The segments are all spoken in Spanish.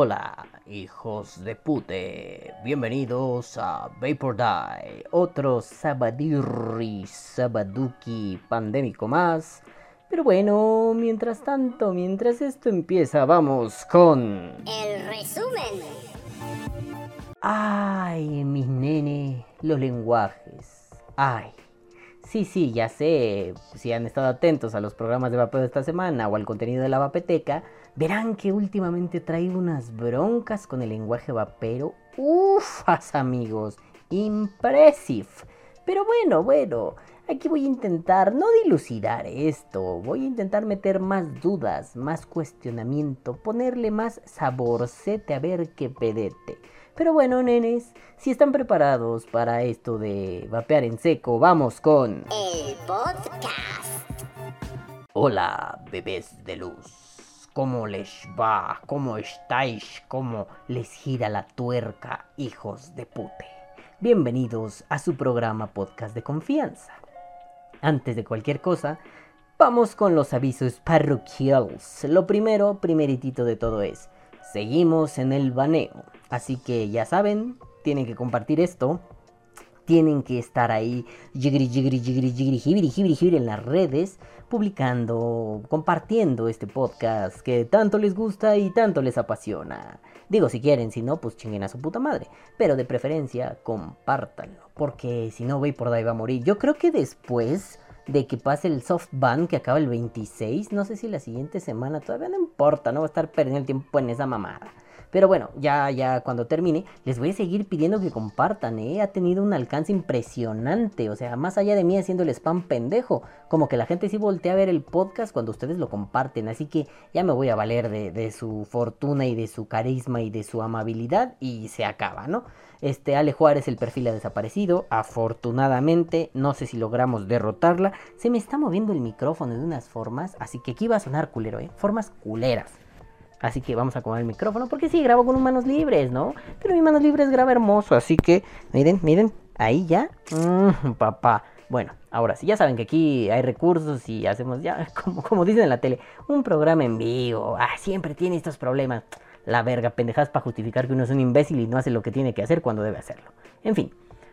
Hola, hijos de pute, bienvenidos a Vapor Die, otro sabadirri, sabaduki pandémico más. Pero bueno, mientras tanto, mientras esto empieza, vamos con... El resumen. Ay, mis nene, los lenguajes. Ay. Sí, sí, ya sé, si han estado atentos a los programas de vapeo de esta semana o al contenido de la vapeteca, verán que últimamente traigo unas broncas con el lenguaje vapero. Ufas, amigos, impressive. Pero bueno, bueno, aquí voy a intentar no dilucidar esto, voy a intentar meter más dudas, más cuestionamiento, ponerle más saborcete a ver qué pedete. Pero bueno, nenes, si están preparados para esto de vapear en seco, vamos con... El podcast. Hola, bebés de luz. ¿Cómo les va? ¿Cómo estáis? ¿Cómo les gira la tuerca, hijos de pute? Bienvenidos a su programa podcast de confianza. Antes de cualquier cosa, vamos con los avisos parroquiales. Lo primero, primeritito de todo es, seguimos en el baneo. Así que ya saben, tienen que compartir esto. Tienen que estar ahí jigri, jigri, jigri, jigri, jibiri, jibiri, en las redes, publicando, compartiendo este podcast que tanto les gusta y tanto les apasiona. Digo, si quieren, si no, pues chinguen a su puta madre. Pero de preferencia, compártanlo. Porque si no, por ahí va a morir. Yo creo que después de que pase el soft ban que acaba el 26, no sé si la siguiente semana, todavía no importa, no va a estar perdiendo el tiempo en esa mamada. Pero bueno, ya, ya cuando termine, les voy a seguir pidiendo que compartan, ¿eh? Ha tenido un alcance impresionante. O sea, más allá de mí haciendo el spam pendejo. Como que la gente sí voltea a ver el podcast cuando ustedes lo comparten. Así que ya me voy a valer de, de su fortuna y de su carisma y de su amabilidad. Y se acaba, ¿no? Este Ale Juárez, el perfil ha desaparecido. Afortunadamente, no sé si logramos derrotarla. Se me está moviendo el micrófono de unas formas. Así que aquí va a sonar culero, ¿eh? Formas culeras. Así que vamos a acomodar el micrófono porque sí, grabo con manos libres, ¿no? Pero mi manos libres graba hermoso, así que miren, miren, ahí ya. Mmm, papá. Bueno, ahora sí, ya saben que aquí hay recursos y hacemos ya, como, como dicen en la tele, un programa en vivo. Ah, siempre tiene estos problemas. La verga, pendejadas para justificar que uno es un imbécil y no hace lo que tiene que hacer cuando debe hacerlo. En fin,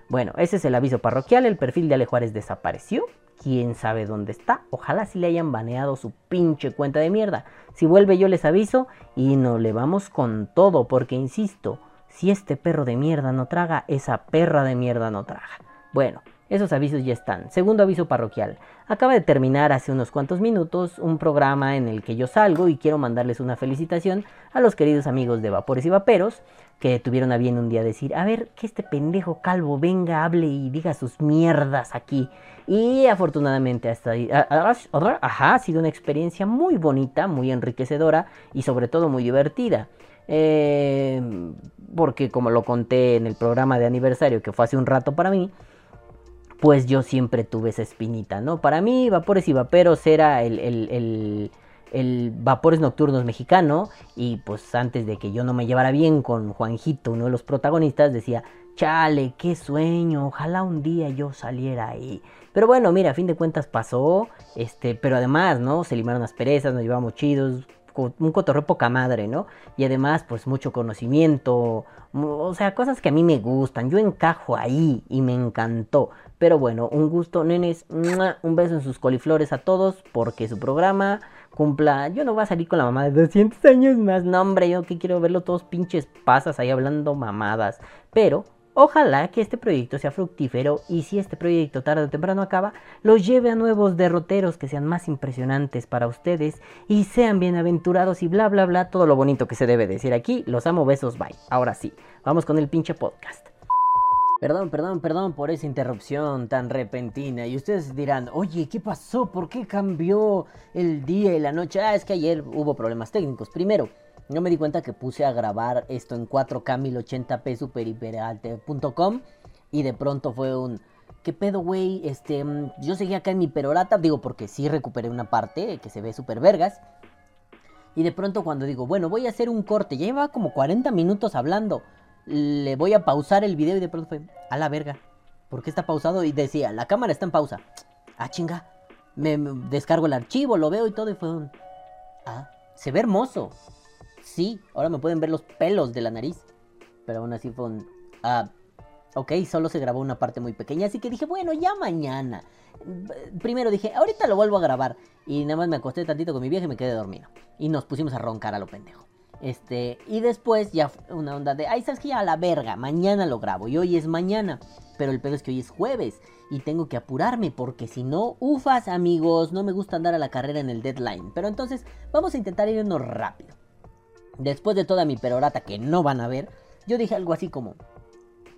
bueno, ese es el aviso parroquial. El perfil de Ale Juárez desapareció quién sabe dónde está. Ojalá si le hayan baneado su pinche cuenta de mierda. Si vuelve yo les aviso y no le vamos con todo, porque insisto, si este perro de mierda no traga, esa perra de mierda no traga. Bueno, esos avisos ya están. Segundo aviso parroquial. Acaba de terminar hace unos cuantos minutos un programa en el que yo salgo y quiero mandarles una felicitación a los queridos amigos de Vapores y Vaperos que tuvieron a bien un día decir, a ver, que este pendejo calvo venga, hable y diga sus mierdas aquí. Y afortunadamente hasta ahí, ha sido una experiencia muy bonita, muy enriquecedora y sobre todo muy divertida. Eh, porque como lo conté en el programa de aniversario que fue hace un rato para mí, pues yo siempre tuve esa espinita, ¿no? Para mí, Vapores y Vaperos era el, el, Vapores Nocturnos mexicano. Y pues antes de que yo no me llevara bien con Juanjito, uno de los protagonistas, decía, chale, qué sueño, ojalá un día yo saliera ahí. Pero bueno, mira, a fin de cuentas pasó, este, pero además, ¿no? Se limaron las perezas, nos llevamos chidos, un cotorreo poca madre, ¿no? Y además, pues mucho conocimiento, o sea, cosas que a mí me gustan, yo encajo ahí y me encantó. Pero bueno, un gusto, nenes. Un beso en sus coliflores a todos. Porque su programa cumpla. Yo no voy a salir con la mamá de 200 años más. No, hombre, yo que quiero verlo todos pinches pasas ahí hablando mamadas. Pero Ojalá que este proyecto sea fructífero y si este proyecto tarde o temprano acaba, los lleve a nuevos derroteros que sean más impresionantes para ustedes y sean bienaventurados y bla bla bla, todo lo bonito que se debe decir aquí. Los amo, besos, bye. Ahora sí, vamos con el pinche podcast. Perdón, perdón, perdón por esa interrupción tan repentina. Y ustedes dirán, oye, ¿qué pasó? ¿Por qué cambió el día y la noche? Ah, es que ayer hubo problemas técnicos. Primero, yo me di cuenta que puse a grabar esto en 4K 1080p superimperalte.com y de pronto fue un... ¿Qué pedo, güey? Este, mm, yo seguía acá en mi perorata, digo porque sí recuperé una parte que se ve súper vergas. Y de pronto cuando digo, bueno, voy a hacer un corte, ya lleva como 40 minutos hablando le voy a pausar el video y de pronto fue, a la verga, ¿por qué está pausado? Y decía, la cámara está en pausa. Ah, chinga, me, descargo el archivo, lo veo y todo y fue un, ah, se ve hermoso. sí, ahora me pueden ver los pelos de la nariz. Pero aún así fue un... Ah, ok, solo se grabó una parte muy pequeña, así que dije, bueno, ya mañana. Primero dije, ahorita lo vuelvo a grabar. Y nada más me acosté tantito con mi vieja y me quedé dormido. Y nos pusimos a roncar a lo pendejo. Este, y después ya una onda de, ay, sabes que a la verga, mañana lo grabo. Y hoy es mañana. Pero el pedo es que hoy es jueves y tengo que apurarme porque si no, ufas amigos, no me gusta andar a la carrera en el deadline. Pero entonces vamos a intentar irnos rápido. Después de toda mi perorata que no van a ver, yo dije algo así como,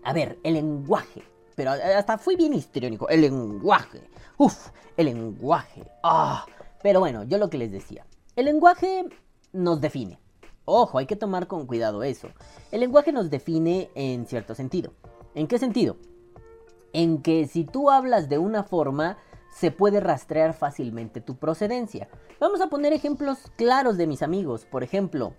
a ver, el lenguaje. Pero hasta fui bien histriónico, el lenguaje. Uf, el lenguaje. Ah. Pero bueno, yo lo que les decía, el lenguaje nos define. Ojo, hay que tomar con cuidado eso. El lenguaje nos define en cierto sentido. ¿En qué sentido? En que si tú hablas de una forma, se puede rastrear fácilmente tu procedencia. Vamos a poner ejemplos claros de mis amigos. Por ejemplo,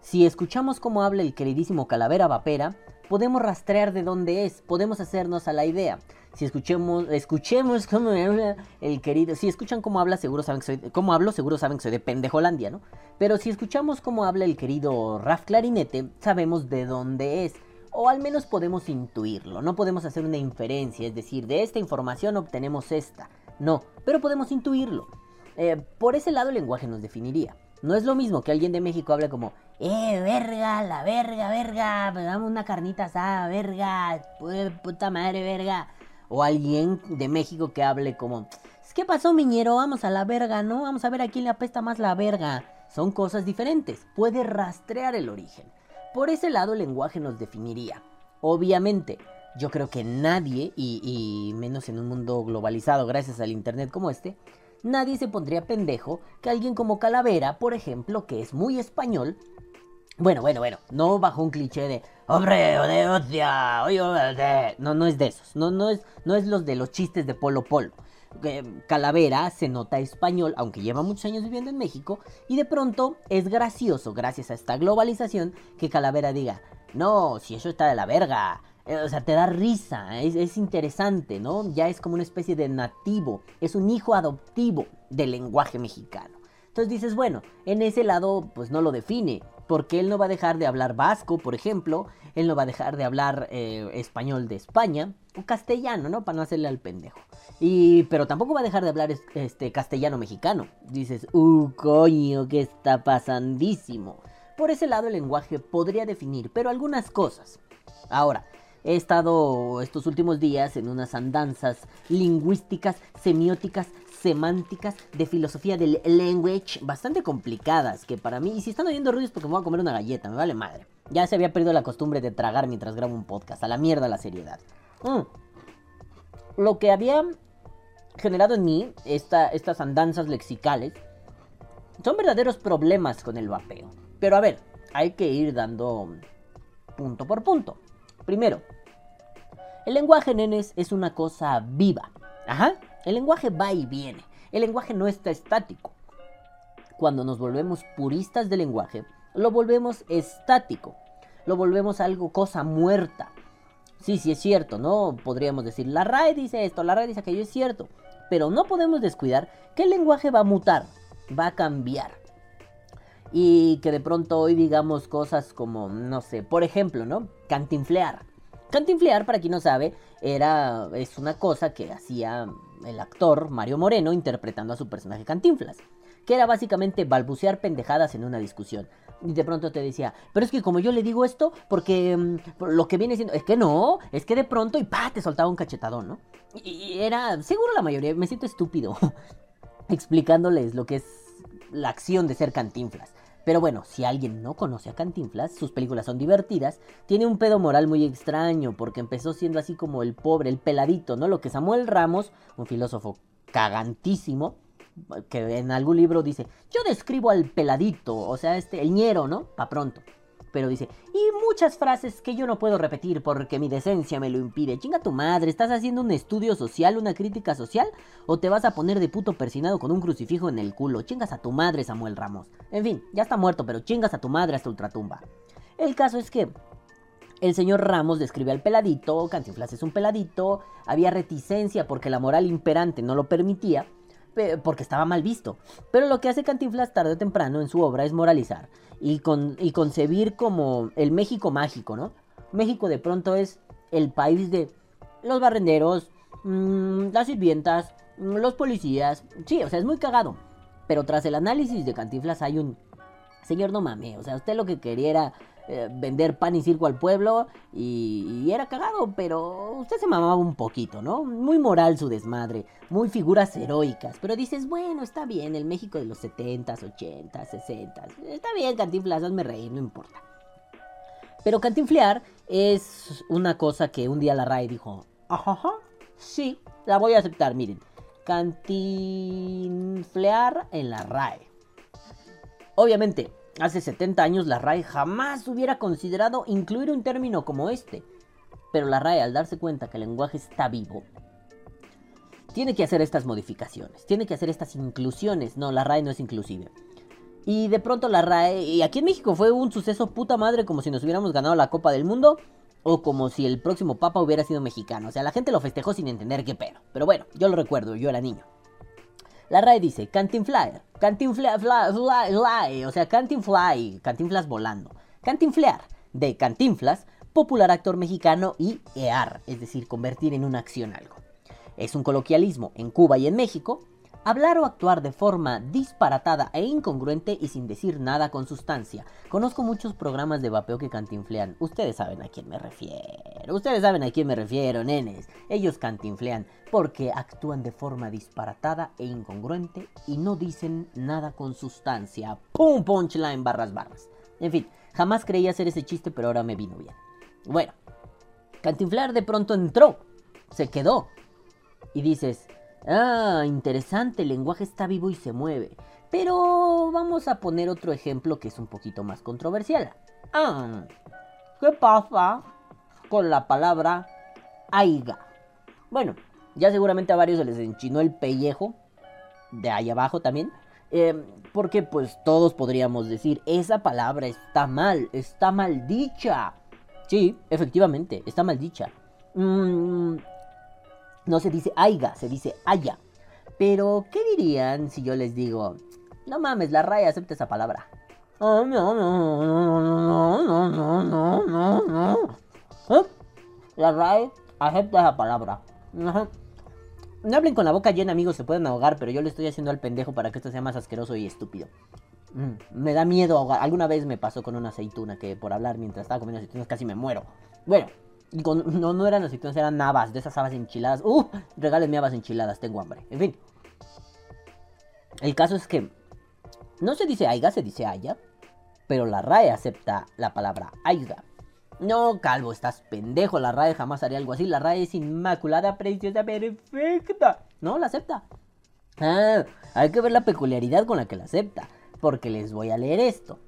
si escuchamos cómo habla el queridísimo Calavera Vapera, podemos rastrear de dónde es, podemos hacernos a la idea. Si escuchemos, escuchemos cómo habla el querido, si escuchan cómo habla, seguro saben que soy, cómo hablo, seguro saben que soy de pendejolandia, ¿no? Pero si escuchamos cómo habla el querido Raf Clarinete, sabemos de dónde es. O al menos podemos intuirlo, no podemos hacer una inferencia, es decir, de esta información obtenemos esta. No, pero podemos intuirlo. Eh, por ese lado el lenguaje nos definiría. No es lo mismo que alguien de México hable como, eh, verga, la verga, verga, me damos una carnita asada, verga, puta madre, verga. O alguien de México que hable como, ¿qué pasó, miñero? Vamos a la verga, ¿no? Vamos a ver a quién le apesta más la verga. Son cosas diferentes, puede rastrear el origen. Por ese lado el lenguaje nos definiría. Obviamente, yo creo que nadie, y menos en un mundo globalizado gracias al Internet como este, nadie se pondría pendejo que alguien como Calavera, por ejemplo, que es muy español, bueno, bueno, bueno, no bajo un cliché de hombre de hostia, oye, no, no es de esos, no, no es, no es los de los chistes de Polo Polo. Calavera se nota español, aunque lleva muchos años viviendo en México, y de pronto es gracioso, gracias a esta globalización, que Calavera diga, no, si eso está de la verga, eh, o sea, te da risa, es, interesante, ¿no? Ya es como una especie de nativo, es un hijo adoptivo del lenguaje mexicano. Entonces dices, bueno, en ese lado pues no lo define, porque él no va a dejar de hablar vasco, por ejemplo, él no va a dejar de hablar eh, español de España, o castellano, ¿no? Para no hacerle al pendejo. Y, pero tampoco va a dejar de hablar este castellano mexicano. Dices, uh, coño, ¿qué está pasandísimo? Por ese lado el lenguaje podría definir, pero algunas cosas. Ahora, He estado estos últimos días en unas andanzas lingüísticas, semióticas, semánticas, de filosofía del language, bastante complicadas, que para mí, y si están oyendo ruidos porque me voy a comer una galleta, me vale madre. Ya se había perdido la costumbre de tragar mientras grabo un podcast, a la mierda la seriedad. Mm. Lo que había generado en mí estas andanzas lexicales son verdaderos problemas con el vapeo. Pero a ver, hay que ir dando punto por punto. Primero, el lenguaje, nenes, es una cosa viva. Ajá, el lenguaje va y viene. El lenguaje no está estático. Cuando nos volvemos puristas del lenguaje, lo volvemos estático. Lo volvemos algo cosa muerta. Sí, sí es cierto, ¿no? Podríamos decir, la RAE dice esto, la RAE dice aquello, es cierto. Pero no podemos descuidar que el lenguaje va a mutar, va a cambiar. Y que de pronto hoy digamos cosas como, no sé, por ejemplo, ¿no? Cantinflear. Cantinflear, para quien no sabe, era, es una cosa que hacía el actor Mario Moreno interpretando a su personaje Cantinflas. Que era básicamente balbucear pendejadas en una discusión. Y de pronto te decía, pero es que como yo le digo esto, porque mm, lo que viene siendo, es que no, es que de pronto y pa, te soltaba un cachetadón, ¿no? Y era, seguro la mayoría, me siento estúpido explicándoles lo que es la acción de ser cantinflas. Pero bueno, si alguien no conoce a Cantinflas, sus películas son divertidas, tiene un pedo moral muy extraño, porque empezó siendo así como el pobre, el peladito, ¿no? Lo que Samuel Ramos, un filósofo cagantísimo, que en algún libro dice, yo describo al peladito, o sea, este, el ñero, ¿no? Pa' pronto pero dice, y muchas frases que yo no puedo repetir porque mi decencia me lo impide. Chinga tu madre, ¿estás haciendo un estudio social, una crítica social? ¿O te vas a poner de puto persinado con un crucifijo en el culo? Chingas a tu madre, Samuel Ramos. En fin, ya está muerto, pero chingas a tu madre hasta ultratumba. El caso es que el señor Ramos describe al peladito, Cantinflas es un peladito, había reticencia porque la moral imperante no lo permitía, porque estaba mal visto. Pero lo que hace Cantinflas tarde o temprano en su obra es moralizar y, con, y concebir como el México mágico, ¿no? México de pronto es el país de los barrenderos, mmm, las sirvientas, mm, los policías. Sí, o sea, es muy cagado. Pero tras el análisis de Cantinflas hay un... Señor, no mames, o sea, usted lo que quería era eh, vender pan y circo al pueblo y, era cagado, pero usted se mamaba un poquito, ¿no? Muy moral su desmadre, muy figuras heroicas, pero dices, bueno, está bien, el México de los 70s, 80s, 60s, está bien, Cantinflas, hazme reír, no importa. Pero cantinflear es una cosa que un día la RAE dijo, ajá, sí, la voy a aceptar, miren. Cantinflear en la RAE. Obviamente, hace 70 años la RAE jamás hubiera considerado incluir un término como este. Pero la RAE, al darse cuenta que el lenguaje está vivo, tiene que hacer estas modificaciones, tiene que hacer estas inclusiones. No, la RAE no es inclusive. Y de pronto la RAE, y aquí en México fue un suceso puta madre como si nos hubiéramos ganado la Copa del Mundo o como si el próximo papa hubiera sido mexicano. O sea, la gente lo festejó sin entender qué pedo. Pero bueno, yo lo recuerdo, yo era niño. La RAE dice cantinflar, cantinflar, fly, o sea, cantinfly, cantinflas volando. Cantinflear, de cantinflas, popular actor mexicano y ear, es decir, convertir en una acción algo. Es un coloquialismo en Cuba y en México Hablar o actuar de forma disparatada e incongruente y sin decir nada con sustancia. Conozco muchos programas de vapeo que cantinflean. Ustedes saben a quién me refiero. Ustedes saben a quién me refiero, nenes. Ellos cantinflean porque actúan de forma disparatada e incongruente y no dicen nada con sustancia. ¡Pum! Punchline, barras, barras. En fin, jamás creí hacer ese chiste, pero ahora me vino bien. Bueno, cantinflar de pronto entró. Se quedó. Y dices, Ah, interesante, el lenguaje está vivo y se mueve. Pero vamos a poner otro ejemplo que es un poquito más controversial. Ah, ¿qué pasa con la palabra aiga? Bueno, ya seguramente a varios se les enchinó el pellejo, de ahí abajo también. Em, porque pues todos podríamos decir, esa palabra está mal, está mal dicha. Sí, efectivamente, está mal dicha. Mmm... No se dice aiga, se dice haya. Pero, ¿qué dirían si yo les digo, no mames, la RAE acepta esa palabra? Oh, no, no, no, no, no, no, no, no. ¿Eh? La RAE acepta esa palabra. No hablen con la boca llena, amigos, se pueden ahogar, pero yo le estoy haciendo al pendejo para que esto sea más asqueroso y estúpido. me da miedo ahogar. Alguna vez me pasó con una aceituna que por hablar mientras estaba comiendo aceitunas casi me muero. Bueno, no, no eran aceitunas, eran habas, de esas habas enchiladas. ¡Uh! Regálenme habas enchiladas, tengo hambre. En fin. El caso es que no se dice aiga, se dice haya. Pero la RAE acepta la palabra aiga. No, Calvo, estás pendejo. La RAE jamás haría algo así. La RAE es inmaculada, preciosa, perfecta. No, la acepta. Ah, hay que ver la peculiaridad con la que la acepta. Porque les voy a leer esto.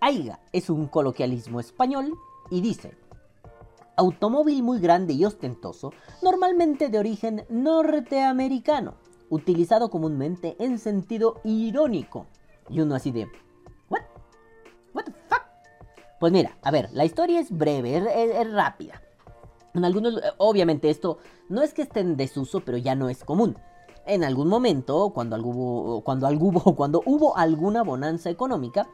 Aiga es un coloquialismo español y dice automóvil muy grande y ostentoso, normalmente de origen norteamericano, utilizado comúnmente en sentido irónico. Y uno así de, ¿what? ¿What the fuck? Pues mira, a ver, la historia es breve, es, rápida. En algunos, obviamente esto no es que esté en desuso, pero ya no es común. En algún momento, cuando, cuando, cuando hubo alguna bonanza económica,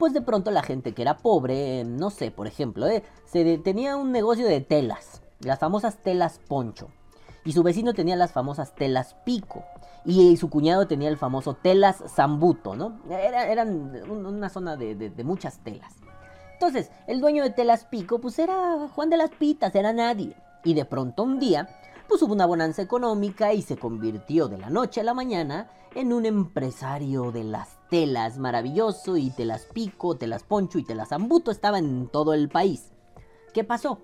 pues de pronto la gente que era pobre, no sé, por ejemplo, eh, se tenía un negocio de telas, las famosas telas poncho. Y su vecino tenía las famosas telas pico. Y su cuñado tenía el famoso telas zambuto, ¿no? eran una zona de, de muchas telas. Entonces, el dueño de telas pico, pues era Juan de las Pitas, era nadie. Y de pronto un día pues hubo una bonanza económica y se convirtió de la noche a la mañana en un empresario de las telas maravilloso y te las pico, te las poncho y te las ambuto estaba en todo el país. ¿Qué pasó?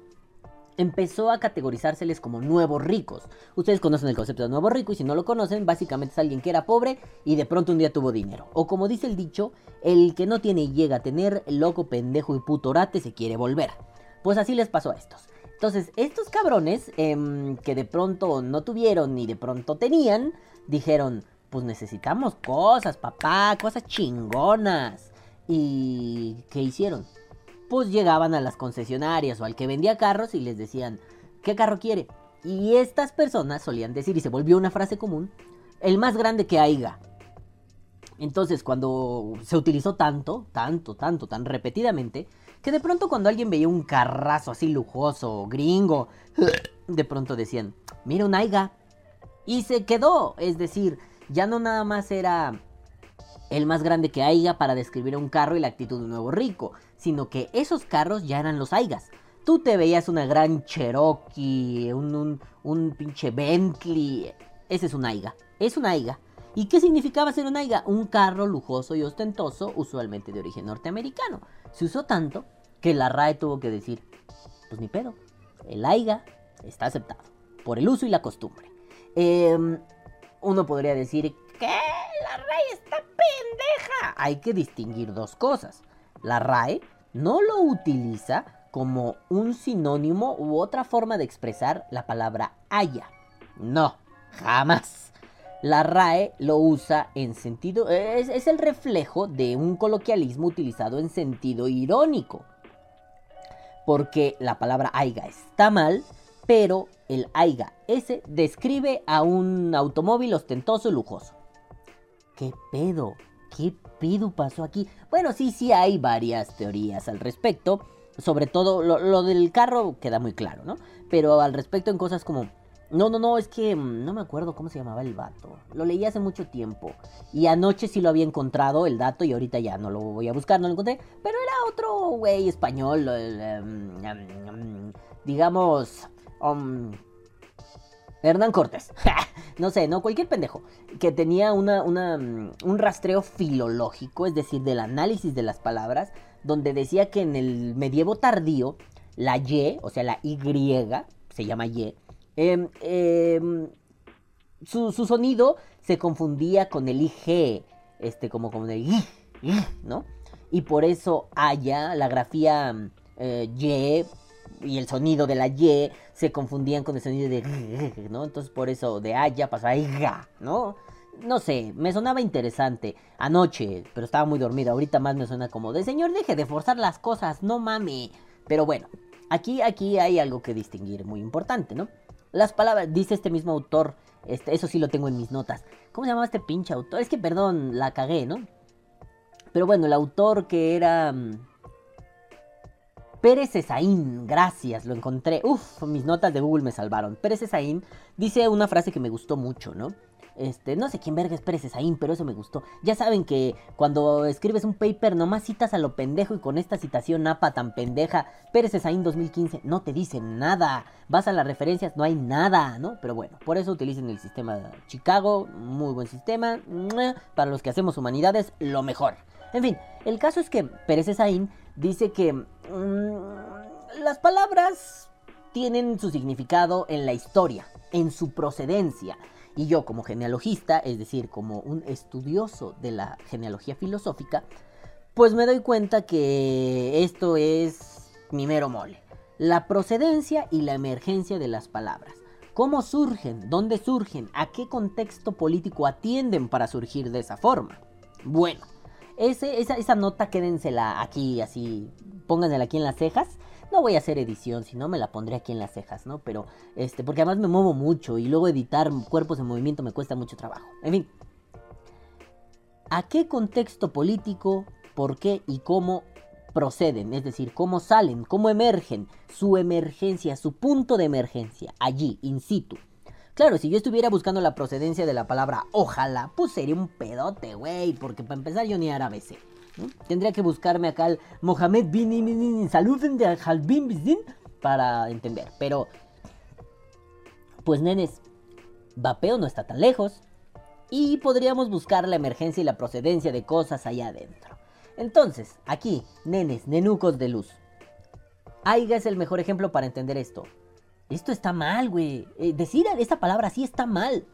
Empezó a categorizárseles como nuevos ricos. Ustedes conocen el concepto de nuevo rico y si no lo conocen, básicamente es alguien que era pobre y de pronto un día tuvo dinero. O como dice el dicho, el que no tiene y llega a tener, loco, pendejo y puto orate se quiere volver. Pues así les pasó a estos. Entonces, estos cabrones em, que de pronto no tuvieron ni de pronto tenían, dijeron, pues necesitamos cosas, papá, cosas chingonas. ¿Y qué hicieron? Pues llegaban a las concesionarias o al que vendía carros y les decían, ¿qué carro quiere? Y estas personas solían decir, y se volvió una frase común, el más grande que haya. Entonces, cuando se utilizó tanto, tanto, tanto, tan repetidamente, que de pronto cuando alguien veía un carrazo así lujoso, gringo, de pronto decían, mira un aiga. Y se quedó, es decir, ya no nada más era el más grande que haya para describir un carro y la actitud de un nuevo rico, sino que esos carros ya eran los aigas. Tú te veías una gran Cherokee, un, un, pinche Bentley. Ese es un aiga. Es un aiga. ¿Y qué significaba ser un aiga? Un carro lujoso y ostentoso, usualmente de origen norteamericano. Se usó tanto que la RAE tuvo que decir, pues ni pedo, el aiga está aceptado, por el uso y la costumbre. Em, uno podría decir, que La RAE está pendeja. Hay que distinguir dos cosas. La RAE no lo utiliza como un sinónimo u otra forma de expresar la palabra haya. No, jamás. La RAE lo usa en sentido... Es, es, el reflejo de un coloquialismo utilizado en sentido irónico. Porque la palabra aiga está mal, pero el aiga ese describe a un automóvil ostentoso y lujoso. ¿Qué pedo? ¿Qué pedo pasó aquí? Bueno, sí, sí hay varias teorías al respecto. Sobre todo lo, del carro queda muy claro, ¿no? Pero al respecto en cosas como... No, no, no, es que mm, no me acuerdo cómo se llamaba el vato. Lo leí hace mucho tiempo. Y anoche sí lo había encontrado el dato y ahorita ya no lo voy a buscar, no lo encontré. Pero era otro güey español. Em, em, digamos... Um, Hernán Cortés. no sé, no, cualquier pendejo. Que tenía mm, un rastreo filológico, es decir, del análisis de las palabras, donde decía que en el medievo tardío, la Y, o sea, la Y, se llama Y, em, em, su, sonido se confundía con el IG, este, como con el I, ¿no? Y por eso haya la grafía eh, Y y el sonido de la Y se confundían con el sonido de ¿no? Entonces por eso de Aya pasó a Iga, ¿no? No sé, me sonaba interesante anoche, pero estaba muy dormido. Ahorita más me suena como de señor, deje de forzar las cosas, no mame. Pero bueno, aquí, aquí hay algo que distinguir muy importante, ¿no? Las palabras, dice este mismo autor, este, eso sí lo tengo en mis notas. ¿Cómo se llamaba este pinche autor? Es que perdón, la cagué, ¿no? Pero bueno, el autor que era mm, Pérez Esaín, gracias, lo encontré. Uf, mis notas de Google me salvaron. Pérez Esaín dice una frase que me gustó mucho, ¿no? Este, no sé quién verga es Pérez Esaín, pero eso me gustó. Ya saben que cuando escribes un paper nomás citas a lo pendejo y con esta citación apa tan pendeja, Pérez Esaín 2015, no te dice nada. Vas a las referencias, no hay nada, ¿no? Pero bueno, por eso utilicen el sistema Chicago, muy buen sistema. Para los que hacemos humanidades, lo mejor. En fin, el caso es que Pérez Esaín dice que las palabras tienen su significado en la historia, en su procedencia. Y yo como genealogista, es decir, como un estudioso de la genealogía filosófica, pues me doy cuenta que esto es mi mero mole. La procedencia y la emergencia de las palabras. ¿Cómo surgen? ¿Dónde surgen? ¿A qué contexto político atienden para surgir de esa forma? Bueno, esa nota quédensela aquí, así, póngansela aquí en las cejas. No voy a hacer edición, si no me la pondré aquí en las cejas, ¿no? Pero, este, porque además me muevo mucho y luego editar cuerpos en movimiento me cuesta mucho trabajo. En fin. ¿A qué contexto político, por qué y cómo proceden? Es decir, cómo salen, cómo emergen, su emergencia, su punto de emergencia, allí, in situ. Claro, si yo estuviera buscando la procedencia de la palabra ojalá, pues sería un pedote, güey, porque para empezar yo ni árabe sé. Tendría que buscarme acá al Mohamed bin Saluden de Halbin Bizdin para entender. Pero, pues nenes, vapeo no está tan lejos. Y podríamos buscar la emergencia y la procedencia de cosas allá adentro. Entonces, aquí, nenes, nenucos de luz. Aiga es el mejor ejemplo para entender esto. Esto está mal, güey. Eh, decir esta palabra sí está mal.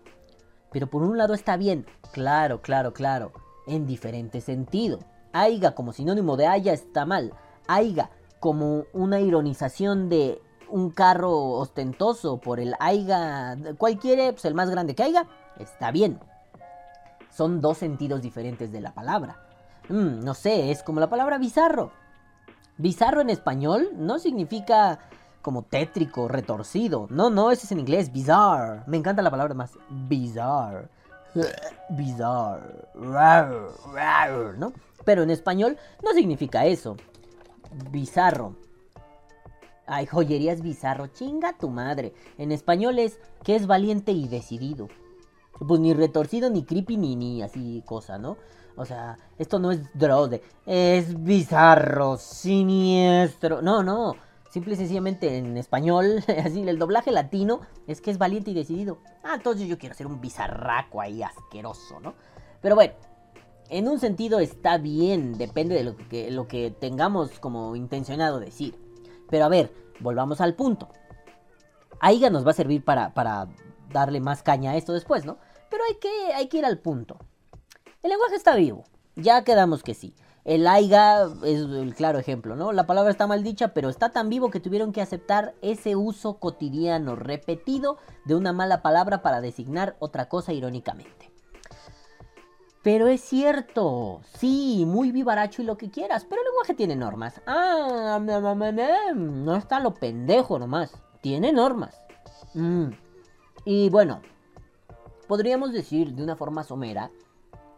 Pero por un lado está bien. Claro, claro, claro. En diferente sentido. Aiga como sinónimo de haya está mal. Aiga como una ironización de un carro ostentoso por el aiga. Cualquiera, pues el más grande que haya. Está bien. Son dos sentidos diferentes de la palabra. Mm, no sé, es como la palabra bizarro. Bizarro en español no significa como tétrico, retorcido. No, no, ese es en inglés, bizarre. Me encanta la palabra más, bizarre. bizarro, rar, rar, ¿no? Pero en español no significa eso. Bizarro. Ay, joyerías bizarro, chinga tu madre. En español es que es valiente y decidido. Pues ni retorcido, ni creepy, ni, ni así cosa, ¿no? O sea, esto no es dross es bizarro, siniestro. No, no. Simple y sencillamente en español, así el doblaje latino es que es valiente y decidido. Ah, entonces yo quiero ser un bizarraco ahí asqueroso, ¿no? Pero bueno, en un sentido está bien, depende de lo que, lo que tengamos como intencionado decir. Pero a ver, volvamos al punto. Aiga nos va a servir para, para darle más caña a esto después, ¿no? Pero hay que, hay que ir al punto. El lenguaje está vivo, ya quedamos que sí. El aiga es el claro ejemplo, ¿no? La palabra está mal dicha, pero está tan vivo que tuvieron que aceptar ese uso cotidiano repetido de una mala palabra para designar otra cosa irónicamente. Pero es cierto, sí, muy vivaracho y lo que quieras, pero el lenguaje tiene normas. Ah, no está lo pendejo nomás, tiene normas. Mm. Y bueno, podríamos decir de una forma somera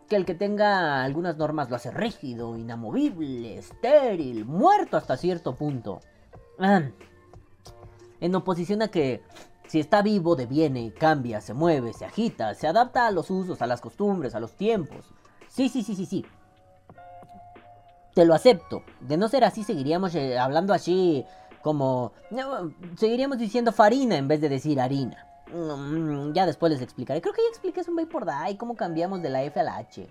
que el que tenga algunas normas lo hace rígido, inamovible, estéril, muerto hasta cierto punto. En oposición a que si está vivo, deviene, cambia, se mueve, se agita, se adapta a los usos, a las costumbres, a los tiempos. Sí, sí, sí, sí, sí. Te lo acepto. De no ser así, seguiríamos eh, hablando así como... seguiríamos diciendo farina en vez de decir harina. Mm, ya después les explicaré. Creo que ya expliqué un un por y cómo cambiamos de la F a la H.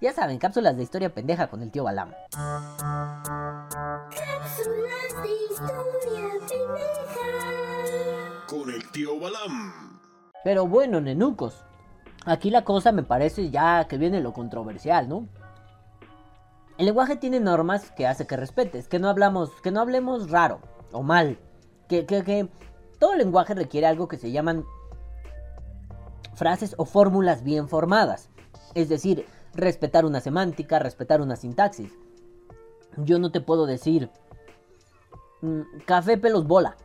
Ya saben, cápsulas de historia pendeja con el tío Balam. Cápsulas de historia pendeja. Con el tío Balam. Pero bueno, nenucos. Aquí la cosa me parece ya que viene lo controversial, ¿no? El lenguaje tiene normas que hace que respetes, que no hablamos, que no hablemos raro o mal, que, que, que todo lenguaje requiere algo que se llaman frases o fórmulas bien formadas. Es decir, respetar una semántica, respetar una sintaxis. Yo no te puedo decir mm, café pelos bola.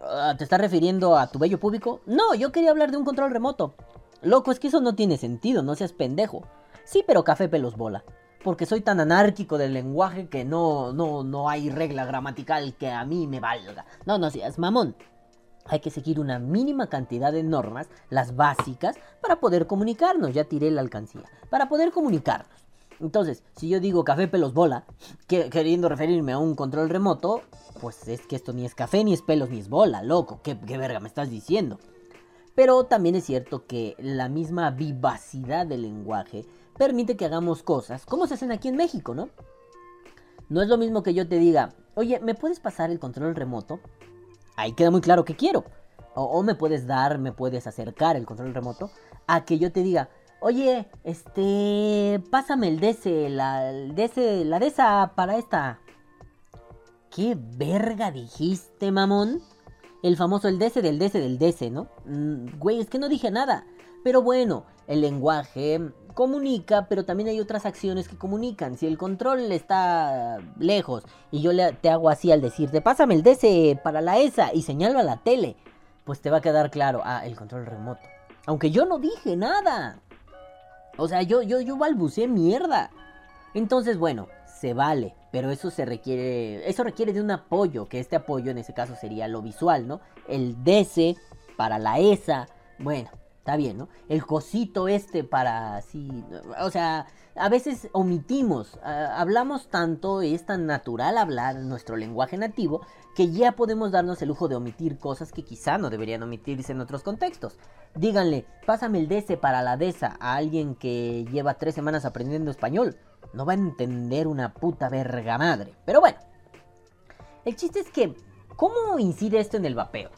Ah, ¿Te estás refiriendo a tu bello público? No, yo quería hablar de un control remoto. Loco, es que eso no tiene sentido, no seas pendejo. Sí, pero café pelos bola. Porque soy tan anárquico del lenguaje que no, no, no hay regla gramatical que a mí me valga. No, no seas mamón hay que seguir una mínima cantidad de normas, las básicas, para poder comunicarnos. Ya tiré la alcancía. Para poder comunicarnos. Entonces, si yo digo café pelos bola, queriendo referirme a un control remoto, pues es que esto ni es café, ni es pelos, ni es bola, loco. ¿Qué, qué verga me estás diciendo? Pero también es cierto que la misma vivacidad del lenguaje permite que hagamos cosas como se hacen aquí en México, ¿no? No es lo mismo que yo te diga, oye, ¿me puedes pasar el control remoto? Ahí queda muy claro que quiero. O, me puedes dar, me puedes acercar el control remoto a que yo te diga, oye, este, pásame el DC, la, el la DESA para esta. ¿Qué verga dijiste, mamón? El famoso el DC del DC del DC, ¿no? Mm, güey, es que no dije nada. Pero bueno, el lenguaje comunica, pero también hay otras acciones que comunican. Si el control está lejos y yo te hago así al decirte, pásame el DS para la ESA y señalo a la tele, pues te va a quedar claro, ah, el control remoto. Aunque yo no dije nada. O sea, yo, yo, yo balbuceé mierda. Entonces, bueno, se vale, pero eso se requiere, eso requiere de un apoyo, que este apoyo en ese caso sería lo visual, ¿no? El DS para la ESA, bueno, Está bien, ¿no? El cosito este para así. O sea, a veces omitimos. hablamos tanto, es tan natural hablar nuestro lenguaje nativo, que ya podemos darnos el lujo de omitir cosas que quizá no deberían omitirse en otros contextos. Díganle, pásame el DC para la DESA a alguien que lleva tres semanas aprendiendo español. No va a entender una puta verga madre. Pero bueno. El chiste es que, ¿cómo incide esto en el vapeo?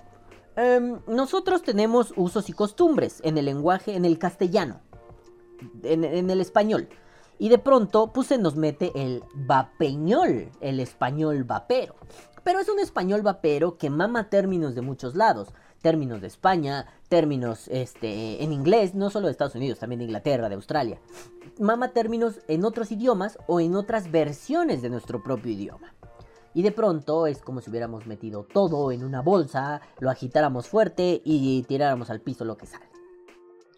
Em, nosotros tenemos usos y costumbres en el lenguaje, en el castellano, en, el español. Y de pronto, pues se nos mete el vapeñol, el español vapero. Pero es un español vapero que mama términos de muchos lados. Términos de España, términos este, en inglés, no solo de Estados Unidos, también de Inglaterra, de Australia. Mama términos en otros idiomas o en otras versiones de nuestro propio idioma. Y de pronto es como si hubiéramos metido todo en una bolsa, lo agitáramos fuerte y tiráramos al piso lo que sale.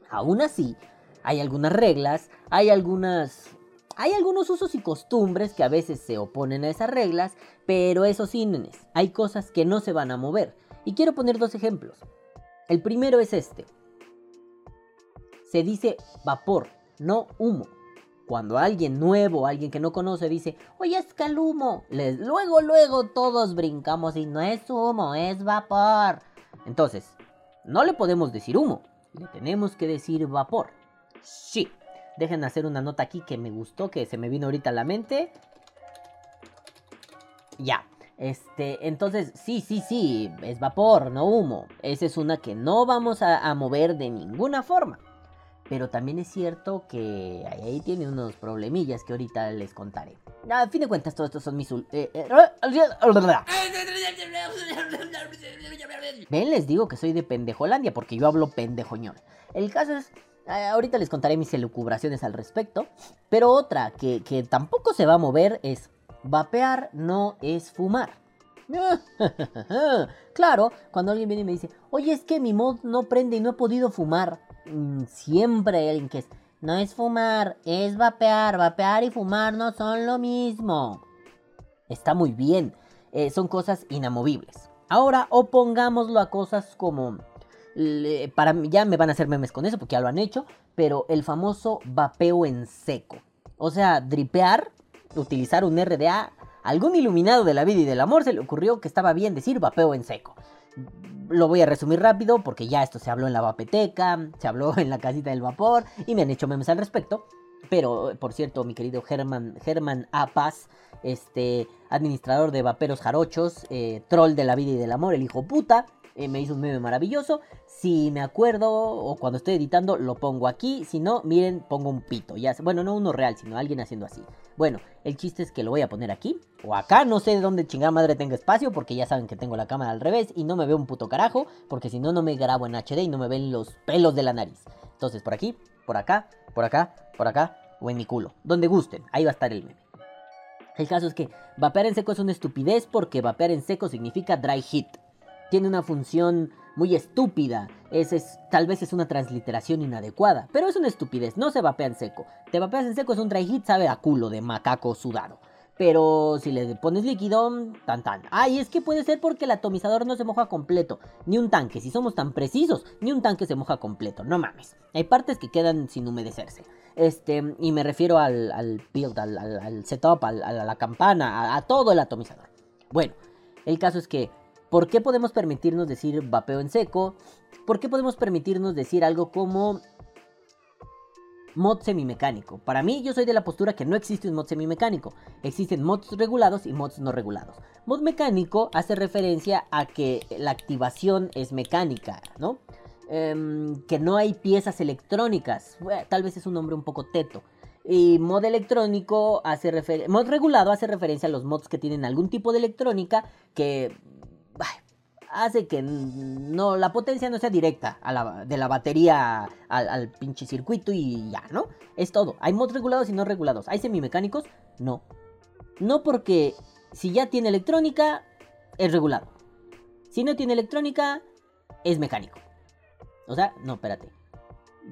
Aún así, hay algunas reglas, hay algunas... Hay algunos usos y costumbres que a veces se oponen a esas reglas, pero eso sí, hay cosas que no se van a mover. Y quiero poner dos ejemplos. El primero es este. Se dice vapor, no humo. Cuando alguien nuevo, alguien que no conoce, dice, oye, es que humo. Les, luego, luego todos brincamos y no es humo, es vapor. Entonces, no le podemos decir humo, le tenemos que decir vapor. Sí. Dejen hacer una nota aquí que me gustó, que se me vino ahorita a la mente. Ya. Este, entonces, sí, sí, sí, es vapor, no humo. Esa es una que no vamos a, mover de ninguna forma. Pero también es cierto que ahí tiene unos problemillas que ahorita les contaré. A fin de cuentas, todo esto son mis... Eh, eh, Ven, les digo que soy de pendejolandia porque yo hablo pendejoñón. El caso es eh, ahorita les contaré mis elucubraciones al respecto. Pero otra que, que tampoco se va a mover es vapear no es fumar. claro, cuando alguien viene y me dice, oye, es que mi mod no prende y no he podido fumar. Mm, siempre hay alguien que es, no es fumar, es vapear. Vapear y fumar no son lo mismo. Está muy bien, eh, son cosas inamovibles. Ahora opongámoslo a cosas como para ya me van a hacer memes con eso porque ya lo han hecho, pero el famoso vapeo en seco. O sea, dripear, utilizar un RDA, algún iluminado de la vida y del amor se le ocurrió que estaba bien decir vapeo en seco. Lo voy a resumir rápido porque ya esto se habló en la vapeteca, se habló en la casita del vapor y me han hecho memes al respecto. Pero, por cierto, mi querido Germán, Germán Apas, este administrador de vaperos jarochos, eh, troll de la vida y del amor, el hijo puta, eh, me hizo un meme maravilloso. Si me acuerdo o cuando estoy editando lo pongo aquí. Si no, miren, pongo un pito. Bueno, no uno real, sino alguien haciendo así. Bueno, el chiste es que lo voy a poner aquí o acá. No sé de dónde chingada madre tenga espacio porque ya saben que tengo la cámara al revés y no me veo un puto carajo porque si no, no me grabo en HD y no me ven los pelos de la nariz. Entonces, por aquí, por acá, por acá, por acá o en mi culo. Donde gusten. Ahí va a estar el meme. El caso es que vapear en seco es una estupidez porque vapear en seco significa dry heat tiene una función muy estúpida. Es, tal vez es una transliteración inadecuada, pero es una estupidez, no se vapea en seco. Te vapeas en seco es un dry heat, sabe a culo de macaco sudado. Pero si le pones líquido, tan tan. Ay, es que puede ser porque el atomizador no se moja completo. Ni un tanque, si somos tan precisos, ni un tanque se moja completo. No mames. Hay partes que quedan sin humedecerse. Este, y me refiero al, al build, al, setup, a la campana, a todo el atomizador. Bueno, el caso es que ¿Por qué podemos permitirnos decir vapeo en seco? ¿Por qué podemos permitirnos decir algo como mod semimecánico? Para mí yo soy de la postura que no existe un mod semimecánico. Existen mods regulados y mods no regulados. Mod mecánico hace referencia a que la activación es mecánica, ¿no? Em, que no hay piezas electrónicas. tal vez es un nombre un poco teto. Y mod electrónico hace referencia. Mod regulado hace referencia a los mods que tienen algún tipo de electrónica que hace que no la potencia no sea directa de la batería al, pinche circuito y ya, ¿no? Es todo. Hay mods regulados y no regulados. ¿Hay semimecánicos? No. No porque si ya tiene electrónica, es regulado. Si no tiene electrónica, es mecánico. O sea, no, espérate.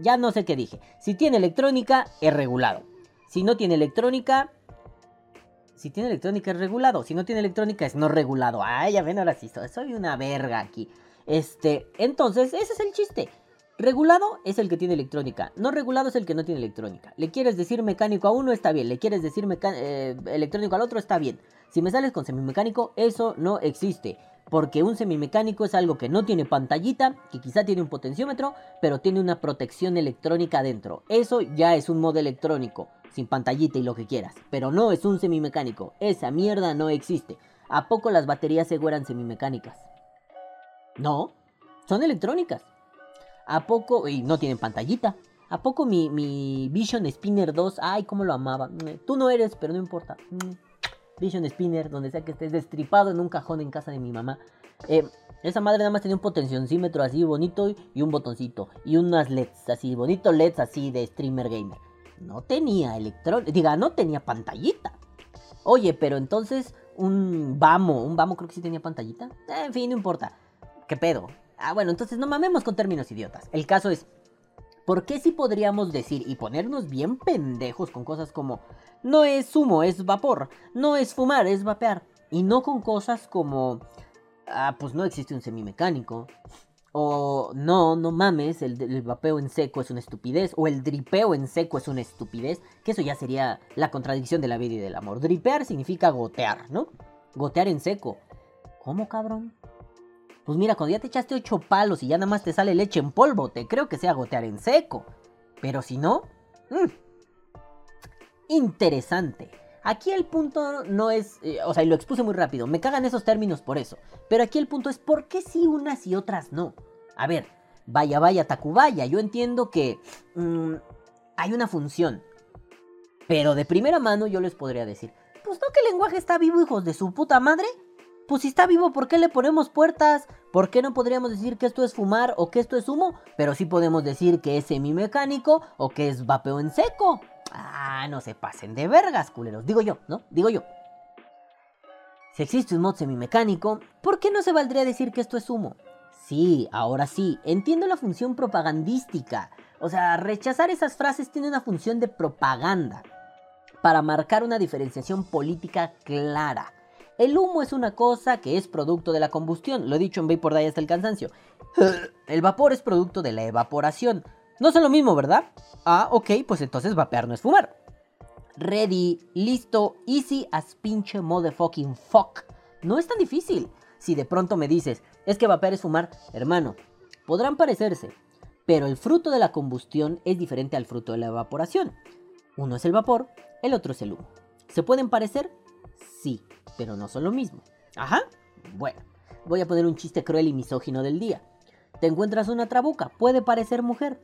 Ya no sé qué dije. Si tiene electrónica, es regulado. Si no tiene electrónica, si tiene electrónica es regulado, si no tiene electrónica es no regulado. Ay, ya ven, ahora sí, soy una verga aquí. Este, entonces, ese es el chiste. Regulado es el que tiene electrónica, no regulado es el que no tiene electrónica. Le quieres decir mecánico a uno, está bien. Le quieres decir eh, electrónico al otro, está bien. Si me sales con semimecánico, eso no existe. Porque un semimecánico es algo que no tiene pantallita, que quizá tiene un potenciómetro, pero tiene una protección electrónica adentro. Eso ya es un modo electrónico sin pantallita y lo que quieras. Pero no es un semimecánico. Esa mierda no existe. ¿A poco las baterías seguro eran semimecánicas? No, son electrónicas. ¿A poco? Y no tienen pantallita. ¿A poco mi, mi Vision Spinner 2? Ay, cómo lo amaba. Tú no eres, pero no importa. Vision Spinner, donde sea que estés destripado en un cajón en casa de mi mamá. Eh, esa madre nada más tenía un potenciómetro así bonito y un botoncito. Y unas LEDs así, bonito LEDs así de streamer gamer no tenía electrónica, diga, no tenía pantallita. Oye, pero entonces un Vamo, un Vamo creo que sí tenía pantallita. en fin, no importa. ¿Qué pedo? Ah, bueno, entonces no mamemos con términos idiotas. El caso es, ¿Por qué si podríamos decir y ponernos bien pendejos con cosas como no es humo, es vapor, no es fumar, es vapear? Y no con cosas como ah, pues no existe un semimecánico. O no, no mames, el, el, vapeo en seco es una estupidez. O el dripeo en seco es una estupidez. Que eso ya sería la contradicción de la vida y del amor. Dripear significa gotear, ¿no? Gotear en seco. ¿Cómo, cabrón? Pues mira, cuando ya te echaste ocho palos y ya nada más te sale leche en polvo, te creo que sea gotear en seco. Pero si no... Mmm, interesante. Aquí el punto no es, eh, o sea, y lo expuse muy rápido, me cagan esos términos por eso. Pero aquí el punto es por qué sí unas y otras no. A ver, vaya, vaya, Tacubaya, yo entiendo que mmm, hay una función. Pero de primera mano yo les podría decir, pues no que el lenguaje está vivo, hijos de su puta madre. Pues si está vivo, ¿por qué le ponemos puertas? ¿Por qué no podríamos decir que esto es fumar o que esto es humo? Pero sí podemos decir que es semimecánico o que es vapeo en seco. Ah, no se pasen de vergas, culeros. Digo yo, ¿no? Digo yo. Si existe un mod semimecánico, ¿por qué no se valdría decir que esto es humo? Sí, ahora sí, entiendo la función propagandística. O sea, rechazar esas frases tiene una función de propaganda. Para marcar una diferenciación política clara. El humo es una cosa que es producto de la combustión, lo he dicho en Vapor Day hasta el cansancio. El vapor es producto de la evaporación. No son lo mismo, ¿verdad? Ah, ok, pues entonces vapear no es fumar. Ready, listo, easy as pinche motherfucking fuck. No es tan difícil. Si de pronto me dices, es que vapear es fumar, hermano, podrán parecerse, pero el fruto de la combustión es diferente al fruto de la evaporación. Uno es el vapor, el otro es el humo. ¿Se pueden parecer? Sí, pero no son lo mismo. Ajá. Bueno, voy a poner un chiste cruel y misógino del día. Te encuentras una trabuca, puede parecer mujer.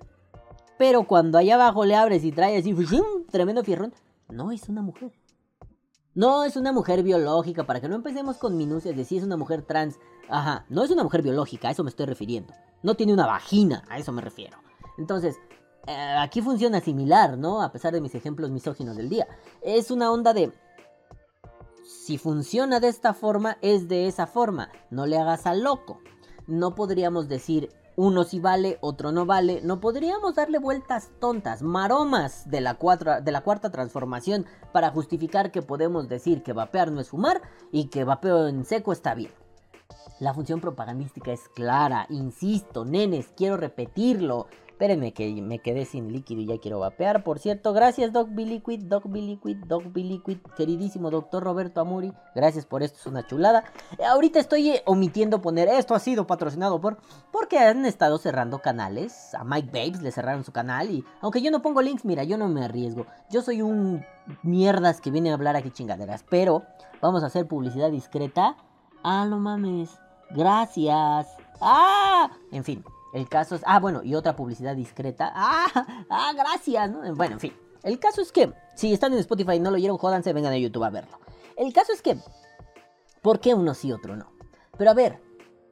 Pero cuando allá abajo le abres y trae así, tremendo fierrón, no es una mujer. No es una mujer biológica, para que no empecemos con minucias de si es una mujer trans. Ajá, no es una mujer biológica, a eso me estoy refiriendo. No tiene una vagina, a eso me refiero. Entonces, eh, aquí funciona similar, ¿no? A pesar de mis ejemplos misóginos del día. Es una onda de si funciona de esta forma, es de esa forma. No le hagas al loco. No podríamos decir uno sí vale, otro no vale. No podríamos darle vueltas tontas, maromas de la, de la cuarta transformación para justificar que podemos decir que vapear no es fumar y que vapeo en seco está bien. La función propagandística es clara, insisto, nenes, quiero repetirlo. Espérenme que me quedé sin líquido y ya quiero vapear. Por cierto, gracias Doc Biliquid, Doc Biliquid, Doc Biliquid, queridísimo doctor Roberto Amuri. Gracias por esto, es una chulada. Eh, ahorita estoy eh, omitiendo poner esto ha sido patrocinado por porque han estado cerrando canales. A Mike Babes le cerraron su canal y aunque yo no pongo links, mira, yo no me arriesgo. Yo soy un mierdas que viene a hablar aquí chingaderas, pero vamos a hacer publicidad discreta. Ah, no mames. Gracias. Ah, en fin. El caso es. Ah, bueno, y otra publicidad discreta. Ah, ah, gracias. ¿no? Bueno, en fin. El caso es que, si están en Spotify y no lo oyeron, jódanse, vengan a YouTube a verlo. El caso es que, ¿por qué uno sí, otro no? Pero a ver,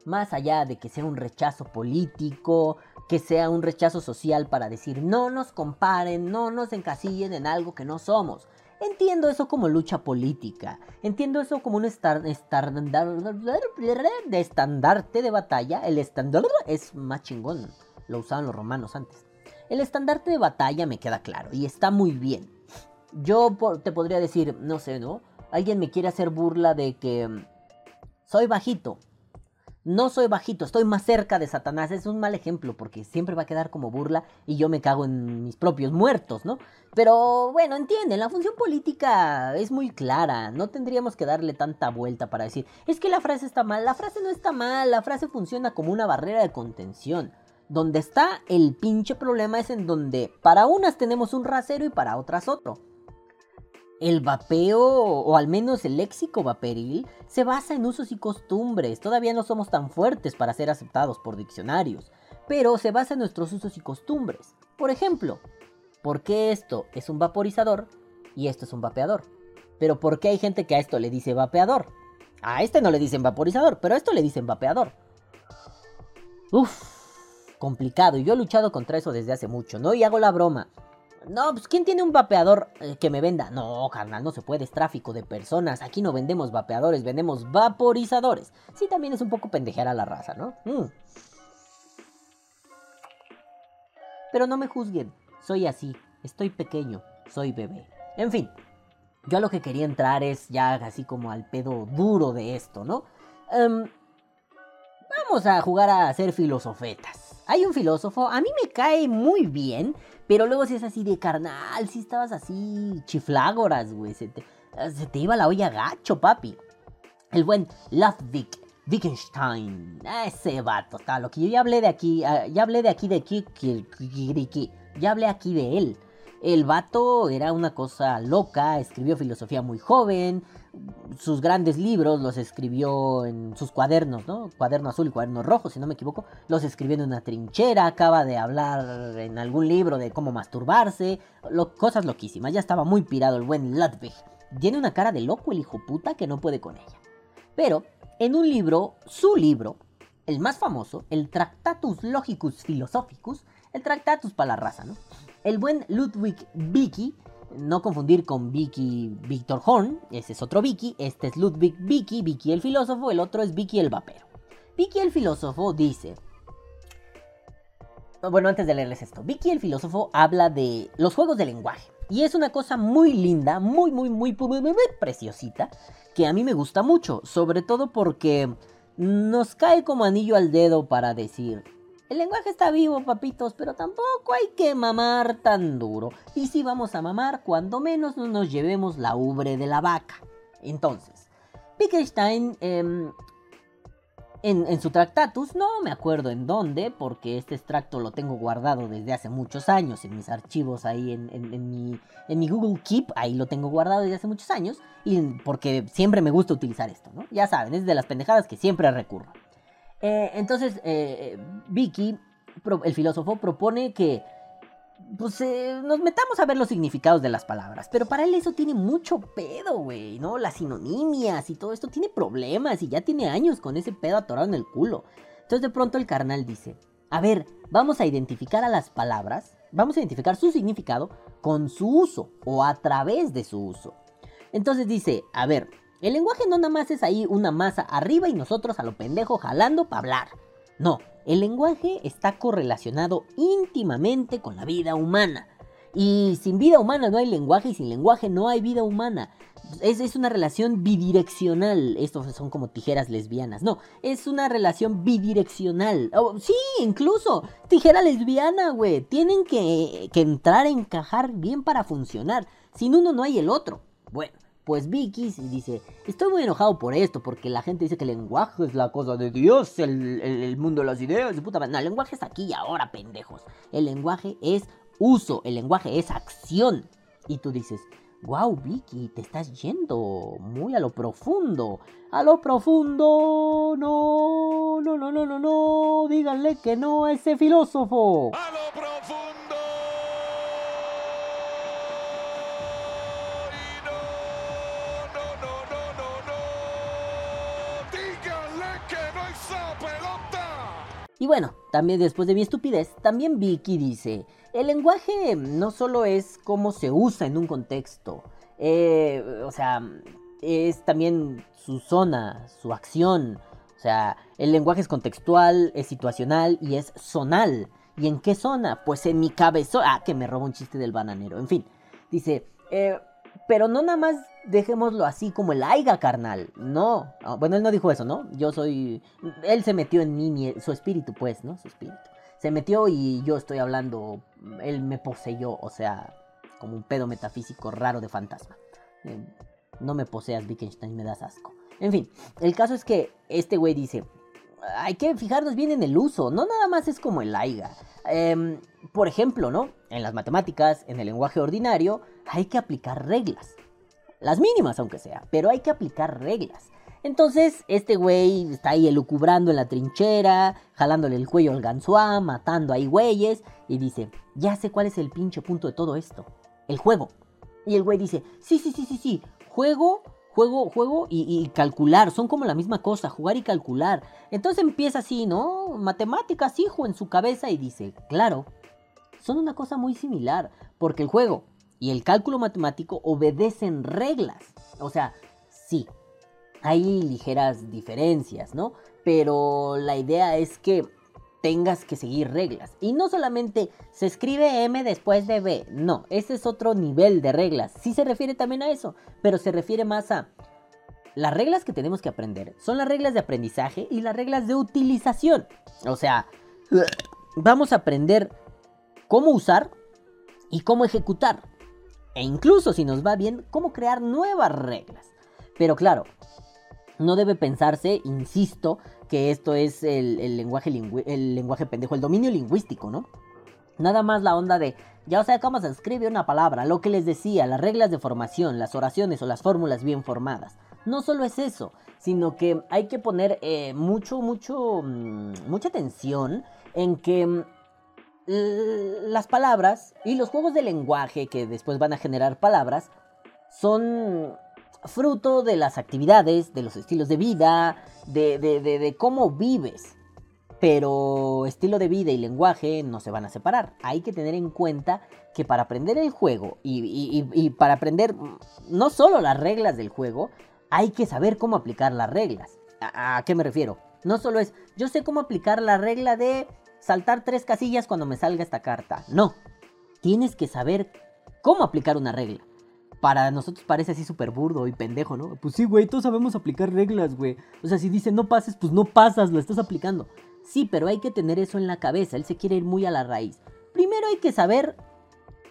más allá de que sea un rechazo político, que sea un rechazo social para decir no nos comparen, no nos encasillen en algo que no somos. Entiendo eso como lucha política. Entiendo eso como un estar, de estandarte de batalla. El estandarte es más chingón. Lo usaban los romanos antes. El estandarte de batalla me queda claro y está muy bien. Yo te podría decir, no sé, ¿no? Alguien me quiere hacer burla de que mm, soy bajito. No soy bajito, estoy más cerca de Satanás. Es un mal ejemplo porque siempre va a quedar como burla y yo me cago en mis propios muertos, ¿no? Pero bueno, entienden, la función política es muy clara. No tendríamos que darle tanta vuelta para decir, es que la frase está mal. La frase no está mal, la frase funciona como una barrera de contención. Donde está el pinche problema es en donde para unas tenemos un rasero y para otras otro el vapeo, o al menos el léxico vaperil, se basa en usos y costumbres. Todavía no somos tan fuertes para ser aceptados por diccionarios, pero se basa en nuestros usos y costumbres. Por ejemplo, ¿por qué esto es un vaporizador y esto es un vapeador? Pero ¿por qué hay gente que a esto le dice vapeador? A este no le dicen vaporizador, pero a esto le dicen vapeador. Uf, complicado. Y yo he luchado contra eso desde hace mucho, ¿no? Y hago la broma. No, pues ¿quién tiene un vapeador eh, que me venda? No, carnal, no se puede, es tráfico de personas. Aquí no vendemos vapeadores, vendemos vaporizadores. Sí, también es un poco pendejear a la raza, ¿no? Mm. Pero no me juzguen, soy así, estoy pequeño, soy bebé. En fin, yo a lo que quería entrar es ya así como al pedo duro de esto, ¿no? Em, vamos a jugar a hacer filosofetas. Hay un filósofo, a mí me cae muy bien, pero luego si es así de carnal, si estabas así chiflágoras, güey, se te, se te iba la olla gacho, papi. El buen Ludwig Wittgenstein, ese vato, está lo que yo ya hablé de aquí, ah, ya hablé de aquí de aquí, ya hablé aquí de él. El vato era una cosa loca, escribió filosofía muy joven, sus grandes libros los escribió en sus cuadernos, ¿no? Cuaderno azul y cuaderno rojo, si no me equivoco, los escribió en una trinchera, acaba de hablar en algún libro de cómo masturbarse, cosas loquísimas, ya estaba muy pirado el buen Ludwig. Tiene una cara de loco el hijo puta que no puede con ella. Pero en un libro, su libro, el más famoso, el Tractatus Logicus Philosophicus, el Tractatus para la raza, ¿no? El buen Ludwig Vicky, no confundir con Vicky Victor Horn, ese es otro Vicky, este es Ludwig Vicky, Vicky el filósofo, el otro es Vicky el vapero. Vicky el filósofo dice, bueno, antes de leerles esto, Vicky el filósofo habla de los juegos de lenguaje. Y es una cosa muy linda, muy, muy, muy, muy, muy, preciosita, que a mí me gusta mucho. Sobre todo porque nos cae como anillo al dedo para decir, el lenguaje está vivo, papitos, pero tampoco hay que mamar tan duro. Y si vamos a mamar, cuando menos no nos llevemos la ubre de la vaca. Entonces, Wittgenstein em, en, su Tractatus, no me acuerdo en dónde, porque este extracto lo tengo guardado desde hace muchos años en mis archivos ahí en, mi, en mi Google Keep, ahí lo tengo guardado desde hace muchos años, y porque siempre me gusta utilizar esto, ¿no? Ya saben, es de las pendejadas que siempre recurro. Eh, entonces, eh, Vicky, el filósofo, propone que pues eh, nos metamos a ver los significados de las palabras. Pero para él eso tiene mucho pedo, güey, ¿no? Las sinonimias y todo esto tiene problemas y ya tiene años con ese pedo atorado en el culo. Entonces de pronto el carnal dice, a ver, vamos a identificar a las palabras, vamos a identificar su significado con su uso o a través de su uso. Entonces dice, a ver, el lenguaje no nada más es ahí una masa arriba y nosotros a lo pendejo jalando para hablar. No, el lenguaje está correlacionado íntimamente con la vida humana. Y sin vida humana no hay lenguaje y sin lenguaje no hay vida humana. Es, es, una relación bidireccional. Estos son como tijeras lesbianas. No, es una relación bidireccional. Oh, sí, incluso. Tijera lesbiana, güey. Tienen que, que entrar a encajar bien para funcionar. Sin uno no hay el otro. Bueno, pues Vicky dice, estoy muy enojado por esto, porque la gente dice que el lenguaje es la cosa de Dios, el, mundo de las ideas. No, el lenguaje es aquí y ahora, pendejos. El lenguaje es uso, el lenguaje es acción. Y tú dices, wow, Vicky, te estás yendo muy a lo profundo. A lo profundo, no, no, no, no, no, no, díganle que no a ese filósofo. A lo profundo. Y bueno, también después de mi estupidez, también Vicky dice, el lenguaje no solo es cómo se usa en un contexto, eh, o sea, es también su zona, su acción. O sea, el lenguaje es contextual, es situacional y es zonal. ¿Y en qué zona? Pues en mi cabeza. Ah, que me roba un chiste del bananero. En fin, dice, eh, pero no nada más dejémoslo así como el aiga, carnal. No. Ah, bueno, él no dijo eso, ¿no? Yo soy. Él se metió en mí, su espíritu, pues, ¿no? Su espíritu. Se metió y yo estoy hablando. Él me poseyó, o sea, como un pedo metafísico raro de fantasma. Eh, no me poseas, Wittgenstein, me das asco. En fin, el caso es que este güey dice: hay que fijarnos bien en el uso, no nada más es como el AIGA. Em, por ejemplo, ¿no? En las matemáticas, en el lenguaje ordinario, hay que aplicar reglas. Las mínimas, aunque sea, pero hay que aplicar reglas. Entonces, este güey está ahí elucubrando en la trinchera, jalándole el cuello al gansuá, matando ahí güeyes, y dice, ya sé cuál es el pinche punto de todo esto. El juego. Y el güey dice, sí, sí, sí, sí, sí, juego juego, juego y, calcular, son como la misma cosa, jugar y calcular. Entonces empieza así, ¿no? Matemáticas, hijo, en su cabeza y dice, claro, son una cosa muy similar, porque el juego y el cálculo matemático obedecen reglas. O sea, sí, hay ligeras diferencias, ¿no? Pero la idea es que tengas que seguir reglas. Y no solamente se escribe M después de B, no, ese es otro nivel de reglas. Sí se refiere también a eso, pero se refiere más a las reglas que tenemos que aprender. Son las reglas de aprendizaje y las reglas de utilización. O sea, vamos a aprender cómo usar y cómo ejecutar. E incluso si nos va bien, cómo crear nuevas reglas. Pero claro, no debe pensarse, insisto, que esto es el, lenguaje, el lenguaje pendejo, el dominio lingüístico, ¿no? Nada más la onda de, ya o sea, cómo se escribe una palabra, lo que les decía, las reglas de formación, las oraciones o las fórmulas bien formadas. No solo es eso, sino que hay que poner eh, mucho, mucho, mm, mucha atención en que mm, las palabras y los juegos de lenguaje que después van a generar palabras son fruto de las actividades, de los estilos de vida, de, cómo vives. Pero estilo de vida y lenguaje no se van a separar. Hay que tener en cuenta que para aprender el juego y, para aprender no solo las reglas del juego, hay que saber cómo aplicar las reglas. ¿A, qué me refiero? No solo es, yo sé cómo aplicar la regla de saltar tres casillas cuando me salga esta carta. No, tienes que saber cómo aplicar una regla para nosotros parece así súper burdo y pendejo, ¿no? Pues sí, güey, todos sabemos aplicar reglas, güey. O sea, si dice no pases, pues no pasas, lo estás aplicando. Sí, pero hay que tener eso en la cabeza, él se quiere ir muy a la raíz. Primero hay que saber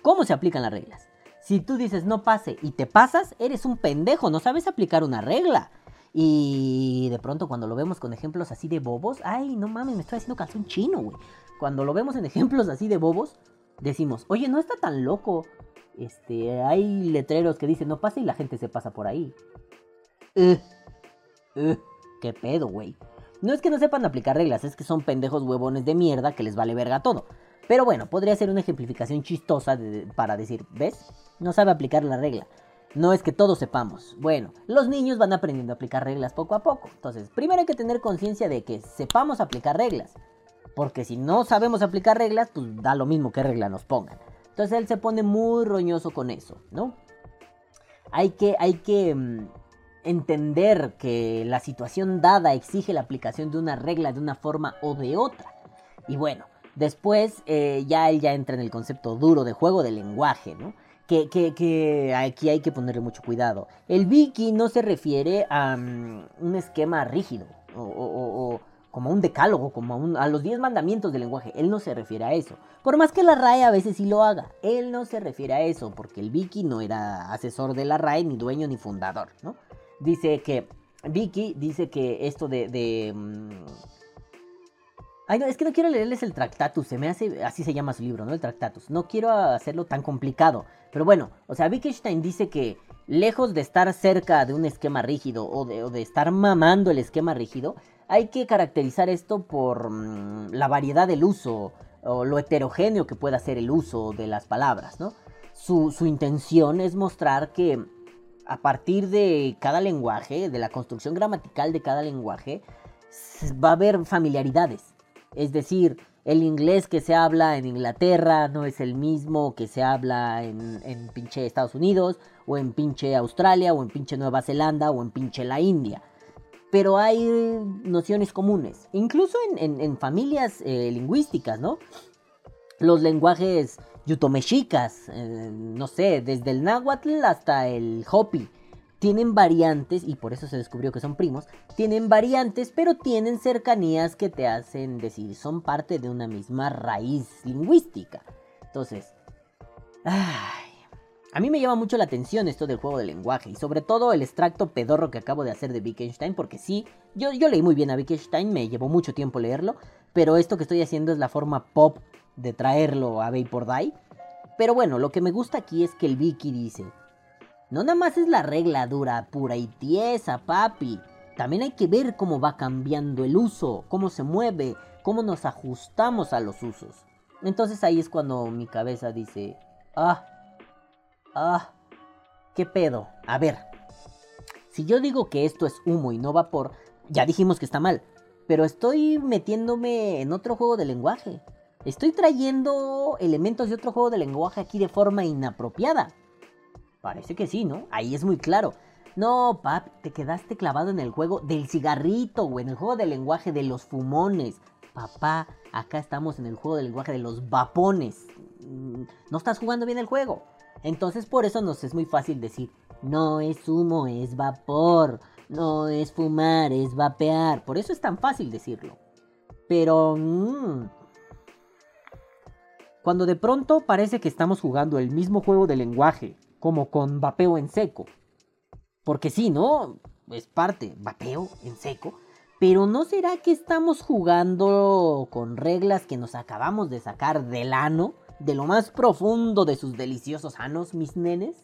cómo se aplican las reglas. Si tú dices no pase y te pasas, eres un pendejo, no sabes aplicar una regla. Y de pronto cuando lo vemos con ejemplos así de bobos, ay, no mames, me estoy haciendo calzón chino, güey. Cuando lo vemos en ejemplos así de bobos, decimos, oye, no está tan loco. Este, hay letreros que dicen no pase y la gente se pasa por ahí. Uh, uh, ¿Qué pedo, güey? No es que no sepan aplicar reglas, es que son pendejos huevones de mierda que les vale verga todo. Pero bueno, podría ser una ejemplificación chistosa para decir, ¿ves? No sabe aplicar la regla. No es que todos sepamos. Bueno, los niños van aprendiendo a aplicar reglas poco a poco. Entonces, primero hay que tener conciencia de que sepamos aplicar reglas. Porque si no sabemos aplicar reglas, pues da lo mismo que regla nos pongan. Entonces él se pone muy roñoso con eso, ¿no? Hay que, hay que mm, entender que la situación dada exige la aplicación de una regla de una forma o de otra. Y bueno, después eh, ya él ya entra en el concepto duro de juego de lenguaje, ¿no? Que, aquí hay que ponerle mucho cuidado. El Vicky no se refiere a mm, un esquema rígido o, como un decálogo, como a, los 10 mandamientos del lenguaje. Él no se refiere a eso. Por más que la RAE a veces sí lo haga, él no se refiere a eso, porque el Vicky no era asesor de la RAE, ni dueño ni fundador, ¿no? Dice que, Vicky dice que esto de... Mm, ay, no, es que no quiero leerles el Tractatus, se me hace, así se llama su libro, ¿no? El Tractatus. No quiero hacerlo tan complicado. Pero bueno, o sea, Wittgenstein dice que lejos de estar cerca de un esquema rígido o de, estar mamando el esquema rígido, hay que caracterizar esto por mm, la variedad del uso o lo heterogéneo que pueda ser el uso de las palabras, ¿no? Su, intención es mostrar que a partir de cada lenguaje, de la construcción gramatical de cada lenguaje, va a haber familiaridades. Es decir, el inglés que se habla en Inglaterra no es el mismo que se habla en, en, pinche Estados Unidos, o en pinche Australia, o en pinche Nueva Zelanda, o en pinche la India pero hay nociones comunes, incluso en, familias eh, lingüísticas, ¿no? Los lenguajes yutomexicas, eh, no sé, desde el náhuatl hasta el hopi, tienen variantes, y por eso se descubrió que son primos, tienen variantes, pero tienen cercanías que te hacen decir, son parte de una misma raíz lingüística. Entonces, ay, a mí me llama mucho la atención esto del juego de lenguaje y sobre todo el extracto pedorro que acabo de hacer de Wittgenstein porque sí, yo, yo leí muy bien a Wittgenstein, me llevó mucho tiempo leerlo, pero esto que estoy haciendo es la forma pop de traerlo a Vapor Die. Pero bueno, lo que me gusta aquí es que el Vicky dice, no nada más es la regla dura, pura y tiesa, papi. También hay que ver cómo va cambiando el uso, cómo se mueve, cómo nos ajustamos a los usos. Entonces ahí es cuando mi cabeza dice, ah, Ah, ¿qué pedo? A ver, si yo digo que esto es humo y no vapor, ya dijimos que está mal, pero estoy metiéndome en otro juego de lenguaje. Estoy trayendo elementos de otro juego de lenguaje aquí de forma inapropiada. Parece que sí, ¿no? Ahí es muy claro. No, pap, te quedaste clavado en el juego del cigarrito, o en el juego de lenguaje de los fumones. Papá, acá estamos en el juego del lenguaje de los vapones. Mm, No estás jugando bien el juego. Entonces por eso nos es muy fácil decir, no es humo, es vapor. No es fumar, es vapear. Por eso es tan fácil decirlo. Pero... mm, cuando de pronto parece que estamos jugando el mismo juego de lenguaje, como con vapeo en seco. Porque sí, ¿no? Es parte, vapeo en seco. Pero ¿no será que estamos jugando con reglas que nos acabamos de sacar del ano? De lo más profundo de sus deliciosos anos, mis nenes.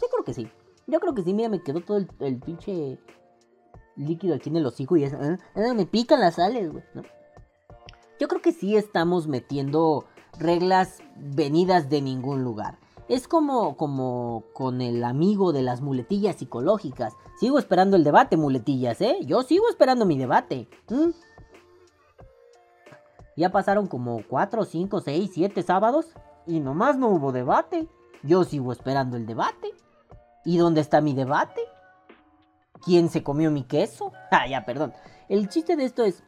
Yo creo que sí. Yo creo que sí, mira, me quedó todo el, pinche líquido aquí en el hocico y es... ah, ah, me pican las sales, güey, ¿no? Yo creo que sí estamos metiendo reglas venidas de ningún lugar. Es como, como con el amigo de las muletillas psicológicas. Sigo esperando el debate, muletillas, ¿eh? Yo sigo esperando mi debate. ¿m? Ya pasaron como 4, 5, 6, 7 sábados y nomás no hubo debate. Yo sigo esperando el debate. ¿Y dónde está mi debate? ¿Quién se comió mi queso? Ah, ya, perdón. El chiste de esto es,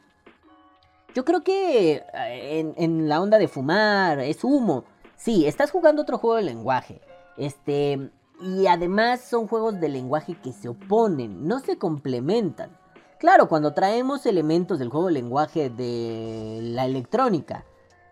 yo creo que eh, en la onda de fumar es humo. Sí, estás jugando otro juego de lenguaje. Este. Y además son juegos de lenguaje que se oponen, no se complementan. Claro, cuando traemos elementos del juego de lenguaje de la electrónica,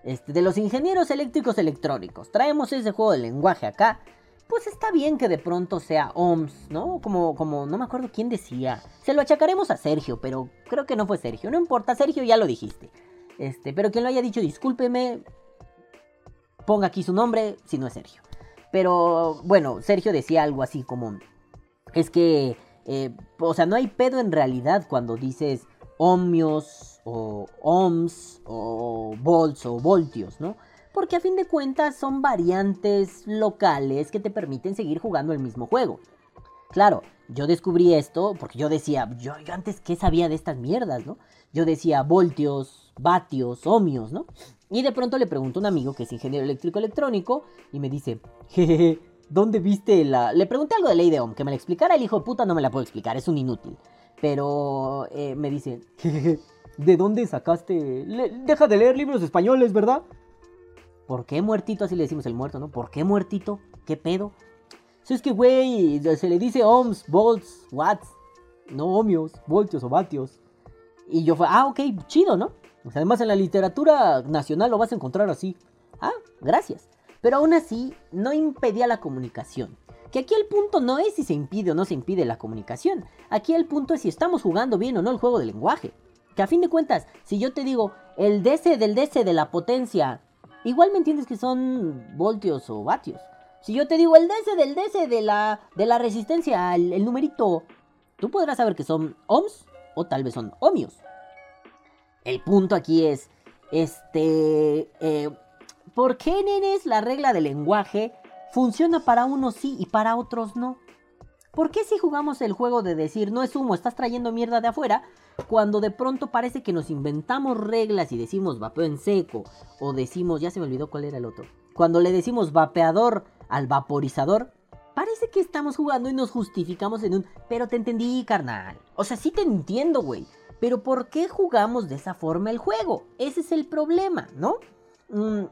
este, de los ingenieros eléctricos electrónicos, traemos ese juego de lenguaje acá, pues está bien que de pronto sea OMS, ¿no? Como, como, no me acuerdo quién decía. Se lo achacaremos a Sergio, pero creo que no fue Sergio. No importa, Sergio ya lo dijiste. Este, pero quien lo haya dicho, discúlpeme. Ponga aquí su nombre, si no es Sergio. Pero bueno, Sergio decía algo así como... Es que... eh, o sea, no hay pedo en realidad cuando dices ohmios o ohms o volts o voltios, ¿no? Porque a fin de cuentas son variantes locales que te permiten seguir jugando el mismo juego. Claro, yo descubrí esto porque yo decía, yo, antes qué sabía de estas mierdas, ¿no? Yo decía voltios, vatios, ohmios, ¿no? Y de pronto le pregunto a un amigo que es ingeniero eléctrico electrónico y me dice, jejeje, ¿dónde viste la...? Le pregunté algo de ley de Ohm, que me la explicara, el hijo de puta no me la puedo explicar, es un inútil. Pero eh, me dice, jejeje, ¿de dónde sacaste...? Deja de leer libros españoles, ¿verdad? ¿Por qué muertito? Así le decimos el muerto, ¿no? ¿Por qué muertito? ¿Qué pedo? Si es que, güey, se le dice ohms, volts, watts, no ohmios, voltios o vatios. Y yo fue, ah, ok, chido, ¿no? Además en la literatura nacional lo vas a encontrar así. Ah, gracias. Pero aún así, no impedía la comunicación. Que aquí el punto no es si se impide o no se impide la comunicación. Aquí el punto es si estamos jugando bien o no el juego de lenguaje. Que a fin de cuentas, si yo te digo el DC del DC de la potencia, igual me entiendes que son voltios o vatios. Si yo te digo el DC del DC de la, de la resistencia, el, el numerito, tú podrás saber que son ohms o tal vez son ohmios. El punto aquí es, este, eh, ¿por qué, nenes, la regla del lenguaje funciona para unos sí y para otros no? ¿Por qué si jugamos el juego de decir no es humo, estás trayendo mierda de afuera, cuando de pronto parece que nos inventamos reglas y decimos vapeo en seco, o decimos, ya se me olvidó cuál era el otro, cuando le decimos vapeador al vaporizador, parece que estamos jugando y nos justificamos en un, pero te entendí, carnal. O sea, sí te entiendo, güey. Pero ¿por qué jugamos de esa forma el juego? Ese es el problema, ¿no? Mm,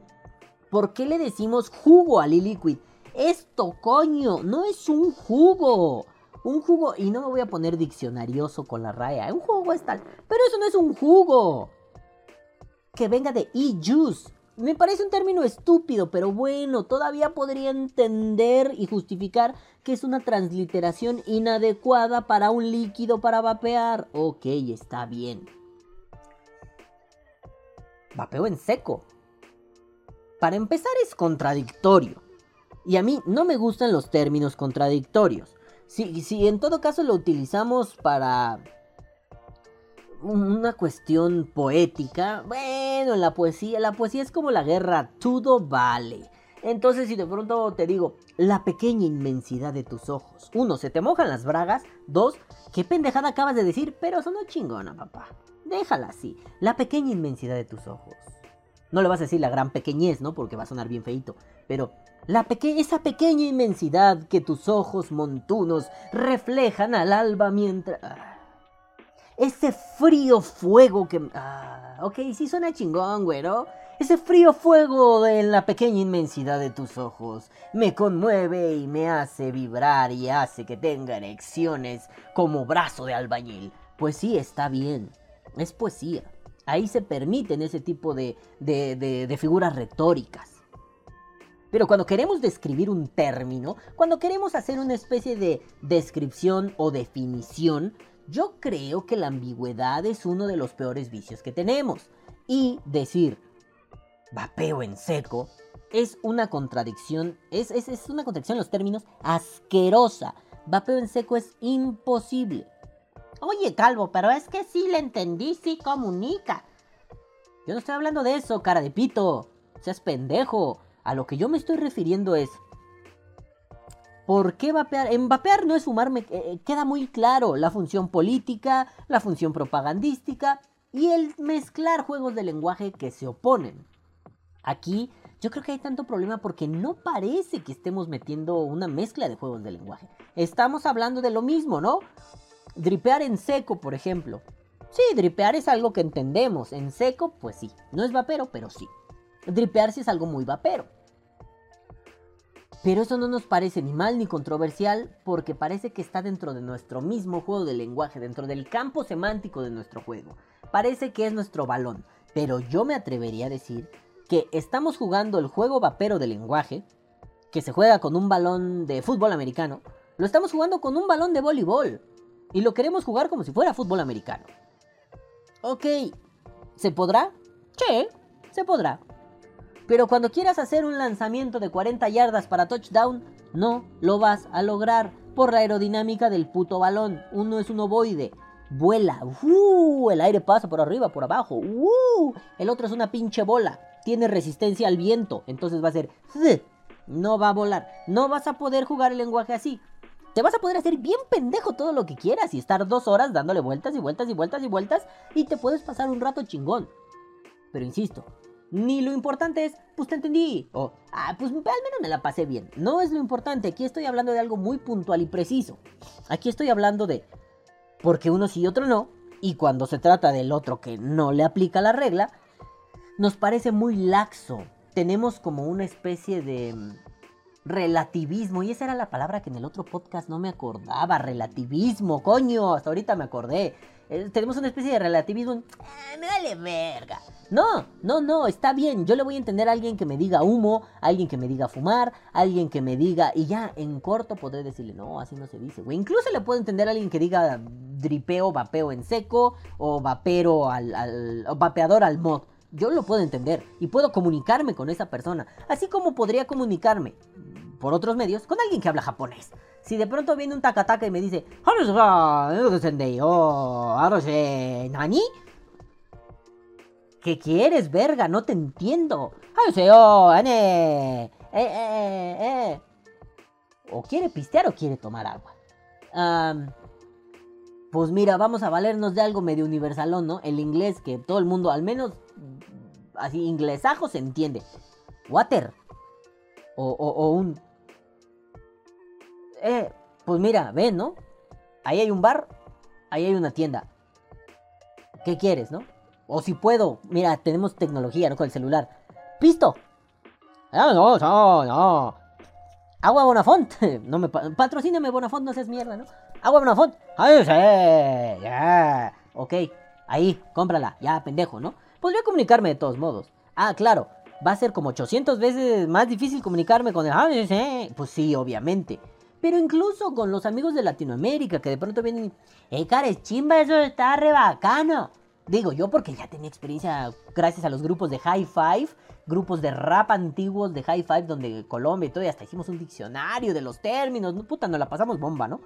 ¿Por qué le decimos jugo al liquid? Esto, coño, no es un jugo. Un jugo, y no me voy a poner diccionarioso con la raya. Un jugo es tal, pero eso no es un jugo. Que venga de e-juice. Me parece un término estúpido, pero bueno, todavía podría entender y justificar que es una transliteración inadecuada para un líquido para vapear. Ok, está bien. Vapeo en seco. Para empezar es contradictorio. Y a mí no me gustan los términos contradictorios. Si, si en todo caso lo utilizamos para una cuestión poética, bueno, la poesía, la poesía es como la guerra, todo vale. Entonces, si de pronto te digo, la pequeña inmensidad de tus ojos. Uno, se te mojan las bragas. Dos, qué pendejada acabas de decir, pero sonó chingona, papá. Déjala así. La pequeña inmensidad de tus ojos. No le vas a decir la gran pequeñez, ¿no? Porque va a sonar bien feito. Pero la esa pequeña inmensidad que tus ojos montunos reflejan al alba mientras... Ese frío fuego que... Ah, ok, sí suena chingón, güero. Ese frío fuego en la pequeña inmensidad de tus ojos me conmueve y me hace vibrar y hace que tenga erecciones como brazo de albañil. Pues sí, está bien. Es poesía. Ahí se permiten ese tipo de, de, de, figuras retóricas. Pero cuando queremos describir un término, cuando queremos hacer una especie de descripción o definición, yo creo que la ambigüedad es uno de los peores vicios que tenemos. Y decir vapeo en seco es una contradicción, es, es, es una contradicción en los términos asquerosa. Vapeo en seco es imposible. Oye, Calvo, pero es que sí le entendí, sí comunica. Yo no estoy hablando de eso, cara de pito. Seas pendejo. A lo que yo me estoy refiriendo es... ¿Por qué vapear? En vapear no es fumarme, eh, eh, queda muy claro la función política, la función propagandística y el mezclar juegos de lenguaje que se oponen. Aquí yo creo que hay tanto problema porque no parece que estemos metiendo una mezcla de juegos de lenguaje. Estamos hablando de lo mismo, ¿no? Dripear en seco, por ejemplo. Sí, dripear es algo que entendemos. En seco, pues sí. No es vapero, pero sí. Dripear sí es algo muy vapero. Pero eso no nos parece ni mal ni controversial porque parece que está dentro de nuestro mismo juego de lenguaje, dentro del campo semántico de nuestro juego. Parece que es nuestro balón. Pero yo me atrevería a decir que estamos jugando el juego vapero de lenguaje, que se juega con un balón de fútbol americano, lo estamos jugando con un balón de voleibol. Y lo queremos jugar como si fuera fútbol americano. Ok, ¿se podrá? Sí, se podrá. Pero cuando quieras hacer un lanzamiento de 40 yardas para touchdown, no lo vas a lograr por la aerodinámica del puto balón. Uno es un ovoide, vuela, uh, el aire pasa por arriba, por abajo, uh, el otro es una pinche bola, tiene resistencia al viento, entonces va a ser, no va a volar, no vas a poder jugar el lenguaje así. Te vas a poder hacer bien pendejo todo lo que quieras y estar dos horas dándole vueltas y vueltas y vueltas y vueltas y te puedes pasar un rato chingón. Pero insisto, ni lo importante es, pues te entendí. O, ah, pues al menos me la pasé bien. No es lo importante. Aquí estoy hablando de algo muy puntual y preciso. Aquí estoy hablando de, porque uno sí y otro no. Y cuando se trata del otro que no le aplica la regla, nos parece muy laxo. Tenemos como una especie de relativismo. Y esa era la palabra que en el otro podcast no me acordaba. Relativismo, coño. Hasta ahorita me acordé. Eh, tenemos una especie de relativismo. Ah, me vale verga. No, no, no, está bien. Yo le voy a entender a alguien que me diga humo, alguien que me diga fumar, alguien que me diga. Y ya en corto podré decirle, no, así no se dice, güey. Incluso le puedo entender a alguien que diga dripeo, vapeo en seco, o vapero al, o vapeador al mod. Yo lo puedo entender y puedo comunicarme con esa persona. Así como podría comunicarme por otros medios con alguien que habla japonés. Si de pronto viene un takataka y me dice, ¿Nani? ¿Qué quieres, verga? No te entiendo. Eh, eh, eh, o quiere pistear o quiere tomar agua. pues mira, vamos a valernos de algo medio universalón, ¿no? El inglés que todo el mundo, al menos así, inglesajo se entiende. Water. o un eh, pues mira, ven, ¿no? Ahí hay un bar, ahí hay una tienda. ¿Qué quieres, no? O si puedo, mira, tenemos tecnología, ¿no? Con el celular. ¡Pisto! Ah, no, no, no. Agua Bonafont. No me patrocíname Bonafont, no seas mierda, ¿no? Agua Bonafont. Ay, sí, ya. Ok, ahí, cómprala. Ya, pendejo, ¿no? Podría comunicarme de todos modos. Ah, claro, va a ser como 800 veces más difícil comunicarme con el... Pues sí, obviamente. Pero incluso con los amigos de Latinoamérica que de pronto vienen ¡eh, cares, chimba, eso está re bacano! Digo yo porque ya tenía experiencia gracias a los grupos de High Five, grupos de rap antiguos de High Five donde Colombia y todo, y hasta hicimos un diccionario de los términos, puta, nos la pasamos bomba, ¿no?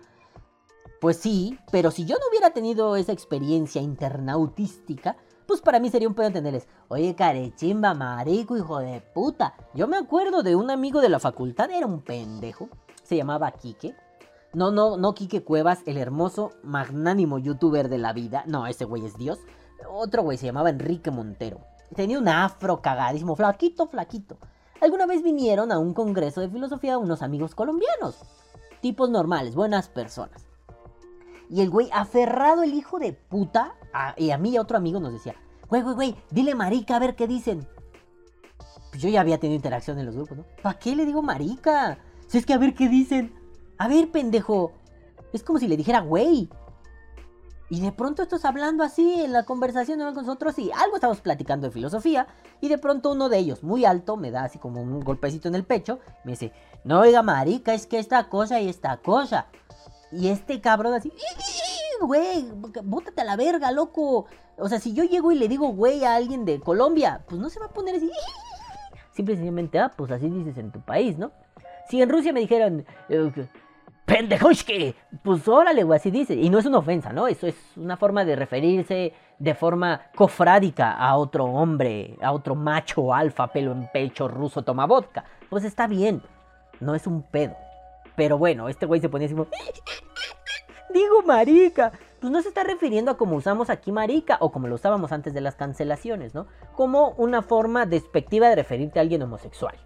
Pues sí, pero si yo no hubiera tenido esa experiencia internautística, pues para mí sería un pedo entenderles, oye, carechimba, marico, hijo de puta. Yo me acuerdo de un amigo de la facultad, era un pendejo, se llamaba Quique. No, no, no Quique Cuevas, el hermoso, magnánimo youtuber de la vida. No, ese güey es Dios. Otro güey se llamaba Enrique Montero. Tenía un afro cagadísimo, flaquito, flaquito. Alguna vez vinieron a un congreso de filosofía unos amigos colombianos. Tipos normales, buenas personas. Y el güey, aferrado el hijo de puta, y a mí y a otro amigo nos decía, güey, güey, güey, dile marica a ver qué dicen. Pues yo ya había tenido interacción en los grupos, ¿no? ¿Para qué le digo marica? Si es que a ver qué dicen. A ver, pendejo. Es como si le dijera, güey. Y de pronto estás hablando así en la conversación con nosotros y algo estamos platicando de filosofía. Y de pronto uno de ellos, muy alto, me da así como un golpecito en el pecho. Me dice, no oiga marica, es que esta cosa y esta cosa. Y este cabrón así, güey, bótate a la verga, loco. O sea, si yo llego y le digo güey a alguien de Colombia, pues no se va a poner así. Simplemente, ah, pues así dices en tu país, ¿no? Si en Rusia me dijeran, eh, pendejoshke, pues órale, güey, así dice. Y no es una ofensa, ¿no? Eso es una forma de referirse de forma cofrádica a otro hombre, a otro macho alfa, pelo en pecho, ruso, toma vodka. Pues está bien, no es un pedo. Pero bueno, este güey se ponía así como... Digo marica. Pues no se está refiriendo a como usamos aquí marica o como lo usábamos antes de las cancelaciones, ¿no? Como una forma despectiva de referirte a alguien homosexual.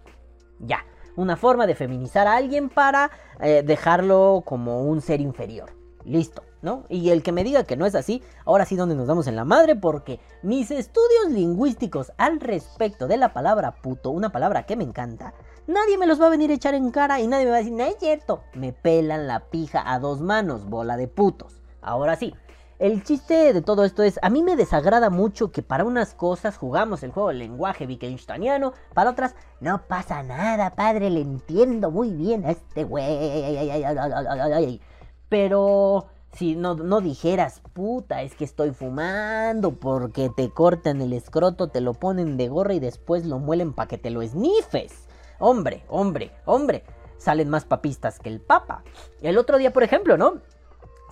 Ya, una forma de feminizar a alguien para eh, dejarlo como un ser inferior. Listo, ¿no? Y el que me diga que no es así, ahora sí donde nos damos en la madre porque mis estudios lingüísticos al respecto de la palabra puto, una palabra que me encanta, nadie me los va a venir a echar en cara y nadie me va a decir, no es cierto, me pelan la pija a dos manos, bola de putos. Ahora sí, el chiste de todo esto es, a mí me desagrada mucho que para unas cosas jugamos el juego del lenguaje wittgensteiniano, para otras no pasa nada, padre, le entiendo muy bien a este güey. Pero si no, no dijeras, puta, es que estoy fumando porque te cortan el escroto, te lo ponen de gorra y después lo muelen para que te lo esnifes. Hombre, hombre, hombre, salen más papistas que el papa. El otro día, por ejemplo, ¿no?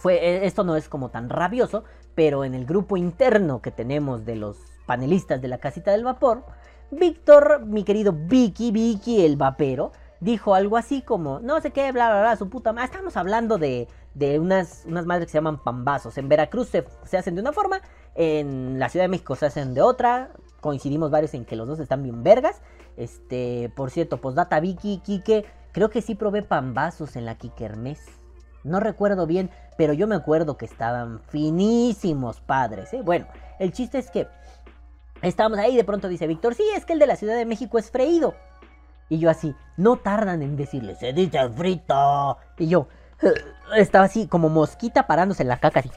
Fue, e, esto no es como tan rabioso, pero en el grupo interno que tenemos de los panelistas de la casita del vapor, Víctor, mi querido Vicky, Vicky el vapero, dijo algo así como, no sé qué, bla, bla, bla, su puta madre. Estamos hablando de, de unas, unas madres que se llaman pambazos. En Veracruz se, se, hacen de una forma, en la Ciudad de México se hacen de otra. Coincidimos varios en que los dos están bien vergas. Este, por cierto, postdata Vicky, Kike, creo que sí probé pambazos en la Kikermes. No recuerdo bien, pero yo me acuerdo que estaban finísimos padres. ¿eh? Bueno, el chiste es que estábamos ahí y de pronto dice Víctor, sí, es que el de la Ciudad de México es freído. Y yo así, no tardan en decirle, se dice frito. Y yo estaba así como mosquita parándose en la caca así.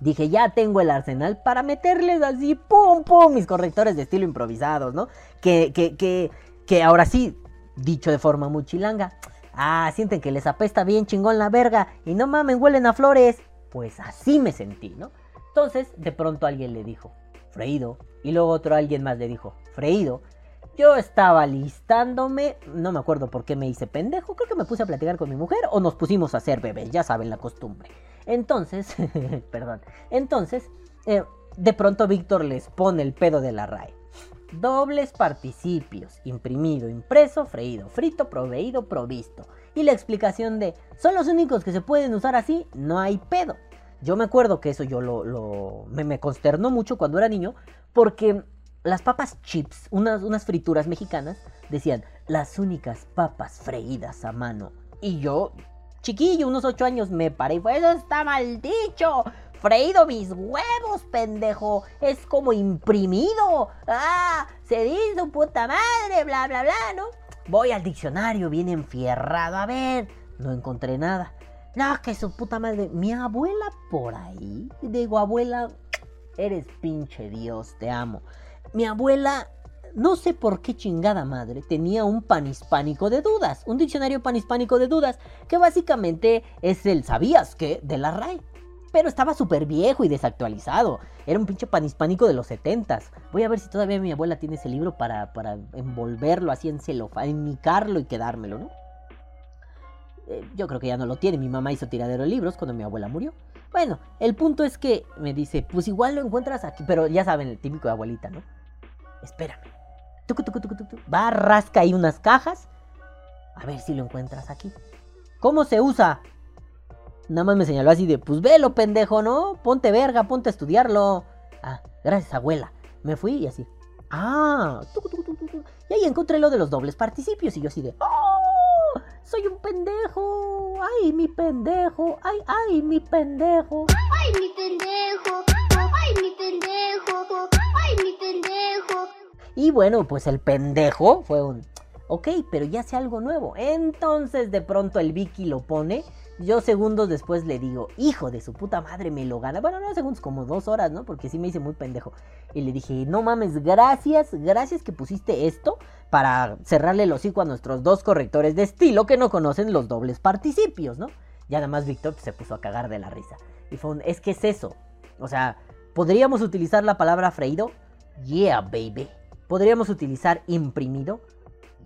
Dije, ya tengo el arsenal para meterles así, pum, pum, mis correctores de estilo improvisados, ¿no? Que, que, que, que ahora sí, dicho de forma muy chilanga, ah, sienten que les apesta bien chingón la verga y no mamen, huelen a flores. Pues así me sentí, ¿no? Entonces, de pronto alguien le dijo, freído, y luego otro alguien más le dijo, freído. Yo estaba listándome, no me acuerdo por qué me hice pendejo, creo que me puse a platicar con mi mujer o nos pusimos a hacer bebés, ya saben la costumbre. Entonces, perdón, entonces, eh, de pronto Víctor les pone el pedo de la RAE. Dobles participios, imprimido, impreso, freído, frito, proveído, provisto. Y la explicación de, son los únicos que se pueden usar así, no hay pedo. Yo me acuerdo que eso yo lo, me, consternó mucho cuando era niño, porque las papas chips, unas, unas frituras mexicanas, decían, las únicas papas freídas a mano. Y yo chiquillo, unos ocho años, me paré y fue, eso está mal dicho. Freído mis huevos, pendejo. Es como imprimido. Ah, se dice puta madre, bla, bla, bla, ¿no? Voy al diccionario, bien enfierrado. A ver, no encontré nada. No, que su puta madre. Mi abuela por ahí. Digo, abuela, eres pinche Dios, te amo. Mi abuela no sé por qué chingada madre tenía un panhispánico de dudas, un diccionario panhispánico de dudas, que básicamente es el ¿sabías qué? de la RAE. Pero estaba súper viejo y desactualizado. Era un pinche panhispánico de los setentas. Voy a ver si todavía mi abuela tiene ese libro para, para envolverlo así en celofán, enmicarlo y quedármelo, ¿no? Eh, yo creo que ya no lo tiene. Mi mamá hizo tiradero de libros cuando mi abuela murió. Bueno, el punto es que me dice, pues igual lo encuentras aquí, pero ya saben, el típico de abuelita, ¿no? Espérame. Va, rasca ahí unas cajas. A ver si lo encuentras aquí. ¿Cómo se usa? Nada más me señaló así de, pues velo, pendejo, ¿no? Ponte verga, ponte a estudiarlo. Ah, gracias, abuela. Me fui y así. Ah, y ahí encontré lo de los dobles participios. Y yo así de, ¡oh! soy un pendejo, ay, mi pendejo, ay, ay, mi pendejo. Ay, mi pendejo. Ay, mi pendejo. Ay, mi pendejo. Y bueno, pues el pendejo fue un, ok, pero ya sé algo nuevo. Entonces de pronto el Vicky lo pone. Yo segundos después le digo, hijo de su puta madre, me lo gana. Bueno, no segundos, como dos horas, ¿no? Porque sí me hice muy pendejo. Y le dije, no mames, gracias, gracias que pusiste esto para cerrarle el hocico a nuestros dos correctores de estilo que no conocen los dobles participios, ¿no? Ya nada más Víctor se puso a cagar de la risa. Y fue un, es que es eso. O sea, ¿podríamos utilizar la palabra freído? Yeah, baby. ¿Podríamos utilizar imprimido?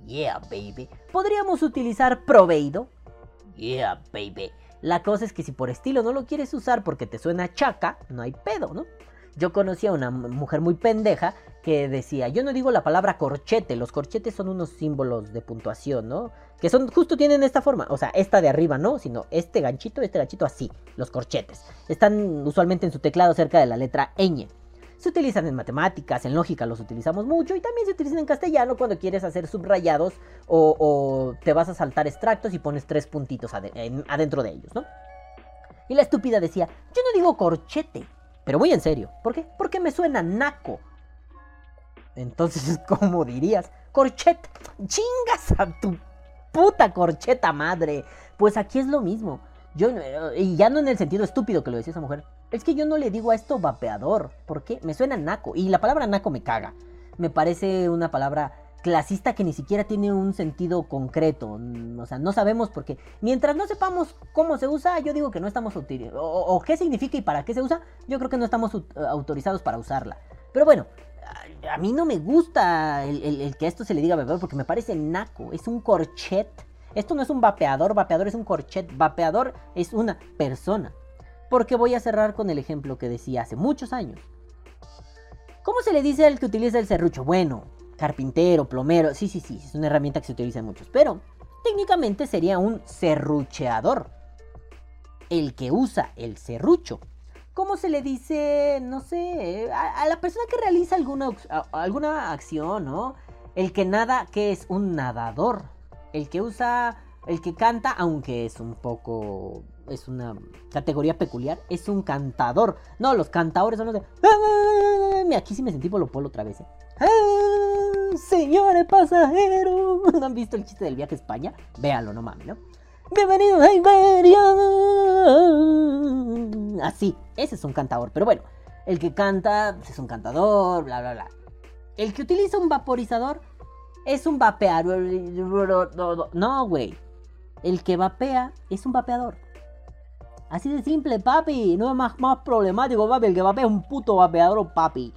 Yeah, baby. ¿Podríamos utilizar proveído? Yeah, baby. La cosa es que si por estilo no lo quieres usar porque te suena chaca, no hay pedo, ¿no? Yo conocí a una mujer muy pendeja que decía, yo no digo la palabra corchete, los corchetes son unos símbolos de puntuación, ¿no? Que son, justo tienen esta forma, o sea, esta de arriba, ¿no? Sino este ganchito, este ganchito así, los corchetes. Están usualmente en su teclado cerca de la letra ñ. Se utilizan en matemáticas, en lógica los utilizamos mucho y también se utilizan en castellano cuando quieres hacer subrayados o, te vas a saltar extractos y pones tres puntitos ade- en- adentro de ellos, ¿no? Y la estúpida decía, yo no digo corchete, pero muy en serio. ¿Por qué? Porque me suena naco. Entonces, ¿cómo dirías? Corchete. Chingas a tu puta corcheta madre. Pues aquí es lo mismo. Yo, no- y ya no en el sentido estúpido que lo decía esa mujer. Es que yo no le digo a esto vapeador. ¿Por qué? Me suena naco. Y la palabra naco me caga. Me parece una palabra clasista que ni siquiera tiene un sentido concreto. Mm, O sea, no sabemos por qué. Mientras no sepamos cómo se usa, yo digo que no estamos. O, o qué significa y para qué se usa, yo creo que no estamos ut- autorizados para usarla. Pero bueno, a, mí no me gusta el, el- el que esto se le diga vapeador porque me parece naco. Es un corchet. Esto no es un vapeador, vapeador es un corchet. Vapeador es una persona. Porque voy a cerrar con el ejemplo que decía hace muchos años. ¿Cómo se le dice al que utiliza el serrucho? Bueno, carpintero, plomero, sí, sí, sí, es una herramienta que se utiliza en muchos, pero técnicamente sería un serrucheador. El que usa el serrucho. ¿Cómo se le dice, no sé, a, la persona que realiza alguna, alguna acción, ¿no? El que nada, que es un nadador. El que usa, el que canta, aunque es un poco, es una categoría peculiar, es un cantador. No, los cantadores son los de... Mira, aquí sí me sentí Polo Polo otra vez, ¿eh? Ah, Señores pasajeros. ¿No han visto el chiste del viaje a España? Véanlo, no mames, ¿no? Bienvenidos a Iberia. Así, ese es un cantador. Pero bueno, el que canta pues, es un cantador, bla, bla, bla. El que utiliza un vaporizador es un vapeador. No, güey. El que vapea es un vapeador. Así de simple, papi. No es más, más problemático, papi. El que vapea es un puto vapeador, papi.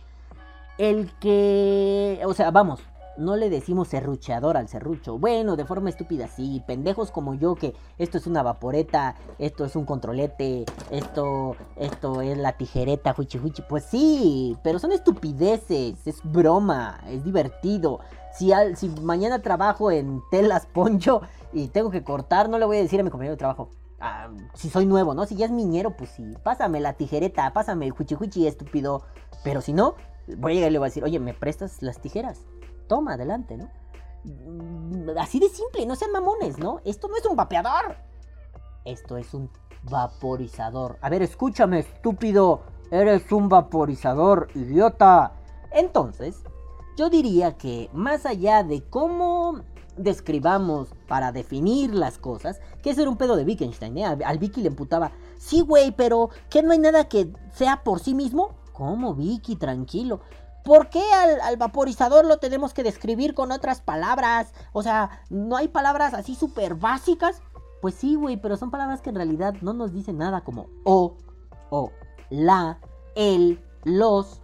El que... O sea, vamos. No le decimos serrucheador al serrucho. Bueno, de forma estúpida, sí. Pendejos como yo que esto es una vaporeta, esto es un controlete, esto, esto es la tijereta, huichi huichi. Pues sí, pero son estupideces. Es broma, es divertido. Si, al- si mañana trabajo en telas poncho y tengo que cortar, no le voy a decir a mi compañero de trabajo. "Ah, si soy nuevo, ¿no? Si ya es miñero, pues sí. Pásame la tijereta, pásame el huichi, estúpido. Pero si no, voy a llegar y le voy a decir, oye, ¿me prestas las tijeras? Toma, adelante, ¿no? Mm, Así de simple, no sean mamones, ¿no? Esto no es un vapeador. Esto es un vaporizador. A ver, escúchame, estúpido. Eres un vaporizador, idiota. Entonces, yo diría que más allá de cómo describamos para definir las cosas, que ese era un pedo de Wittgenstein, ¿eh? Al Vicky le emputaba, sí, güey, pero ¿que no hay nada que sea por sí mismo? ¿Cómo, Vicky? Tranquilo. ¿Por qué al, al vaporizador lo tenemos que describir con otras palabras? O sea, ¿no hay palabras así súper básicas? Pues sí, güey, pero son palabras que en realidad no nos dicen nada como o, o, la, el, los.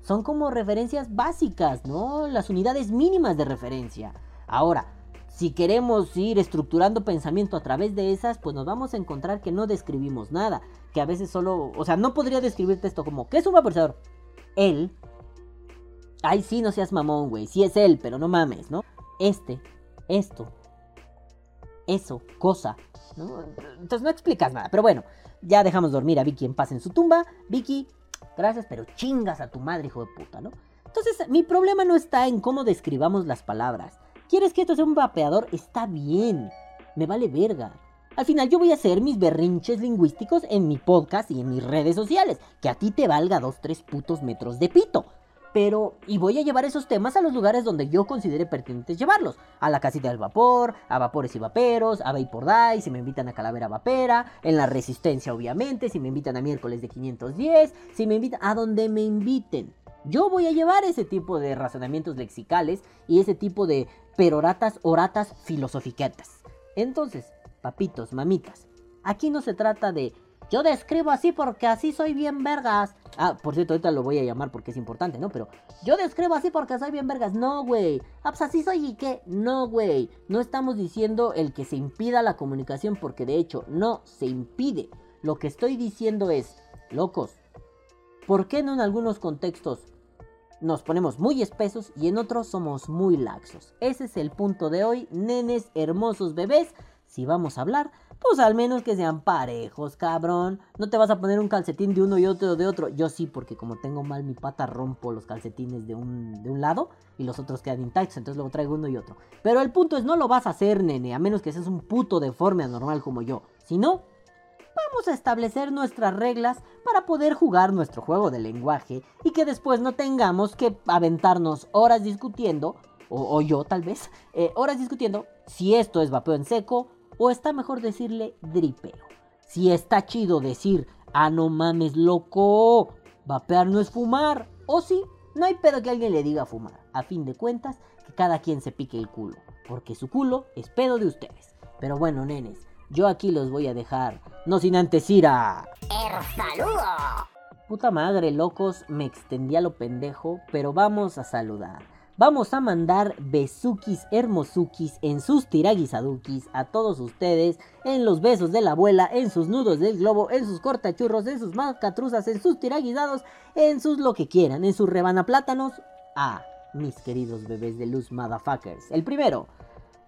Son como referencias básicas, ¿no? Las unidades mínimas de referencia. Ahora, si queremos ir estructurando pensamiento a través de esas, pues nos vamos a encontrar que no describimos nada. Que a veces solo, o sea, no podría describirte esto como, ¿qué es un vaporizador? Él. Ay, sí, no seas mamón, güey. Sí es él, pero no mames, ¿no? Este, esto, eso, cosa, ¿no? Entonces no explicas nada. Pero bueno, ya dejamos dormir a Vicky en paz en su tumba. Vicky, gracias, pero chingas a tu madre, hijo de puta, ¿no? Entonces, mi problema no está en cómo describamos las palabras. ¿Quieres que esto sea un vapeador? Está bien. Me vale verga. Al final yo voy a hacer mis berrinches lingüísticos en mi podcast y en mis redes sociales. Que a ti te valga dos, tres putos metros de pito. Pero, y voy a llevar esos temas a los lugares donde yo considere pertinentes llevarlos. A la casita del vapor, a vapores y vaperos, a Vapor Die, si me invitan a Calavera Vapera, en la Resistencia obviamente, si me invitan a miércoles de 510, si me invitan a donde me inviten. Yo voy a llevar ese tipo de razonamientos lexicales y ese tipo de peroratas, oratas, filosofiquetas. Entonces, papitos, mamitas, aquí no se trata de yo describo así porque así soy bien vergas. Ah, por cierto, ahorita lo voy a llamar porque es importante, ¿no? Pero yo describo así porque soy bien vergas. No, güey. Ah, pues así soy y qué. No, güey. No estamos diciendo el que se impida la comunicación porque de hecho no se impide. Lo que estoy diciendo es, locos, ¿por qué no en algunos contextos nos ponemos muy espesos y en otros somos muy laxos? Ese es el punto de hoy, nenes, hermosos bebés. Si vamos a hablar, pues al menos que sean parejos, cabrón. No te vas a poner un calcetín de uno y otro de otro. Yo sí, porque como tengo mal mi pata, rompo los calcetines de un, de un lado y los otros quedan intactos. Entonces luego traigo uno y otro. Pero el punto es, no lo vas a hacer, nene, a menos que seas un puto deforme anormal como yo. Si no, vamos a establecer nuestras reglas para poder jugar nuestro juego de lenguaje y que después no tengamos que aventarnos horas discutiendo, o, yo tal vez, eh, horas discutiendo si esto es vapeo en seco o está mejor decirle dripeo. Si está chido decir, ah, no mames, loco, vapear no es fumar. O sí, no hay pedo que alguien le diga fumar. A fin de cuentas, que cada quien se pique el culo. Porque su culo es pedo de ustedes. Pero bueno, nenes, yo aquí los voy a dejar. No sin antes ir a... ¡El saludo! Puta madre, locos, me extendí a lo pendejo, pero vamos a saludar. Vamos a mandar besukis hermosukis en sus tiraguisadukis a todos ustedes, en los besos de la abuela, en sus nudos del globo, en sus cortachurros, en sus macatruzas, en sus tiraguisados, en sus lo que quieran, en sus rebanaplátanos, a mis queridos bebés de luz motherfuckers. El primero,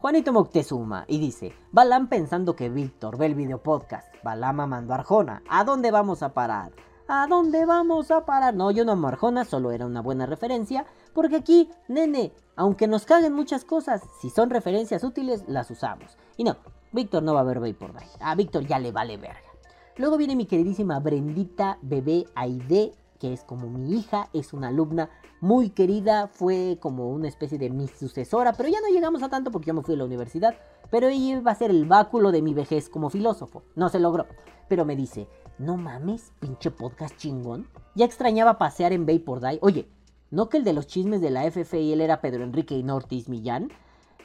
Juanito Moctezuma, y dice, Balam pensando que Víctor ve el video podcast, Balama mandó a Arjona, ¿a dónde vamos a parar? ¿A dónde vamos a parar? No, yo no amo Arjona, solo era una buena referencia. Porque aquí, nene, aunque nos caguen muchas cosas, si son referencias útiles, las usamos. Y no, Víctor no va a ver por ahí. A Víctor ya le vale verga. Luego viene mi queridísima Brendita Bebé Aide, que es como mi hija, es una alumna muy querida, fue como una especie de mi sucesora, pero ya no llegamos a tanto porque yo me fui a la universidad. Pero ella iba a ser el báculo de mi vejez como filósofo. No se logró. Pero me dice, no mames, pinche podcast chingón. Ya extrañaba pasear en Vapor Die. Oye, ¿no que el de los chismes de la FFIL era Pedro Enrique y Nortis Millán?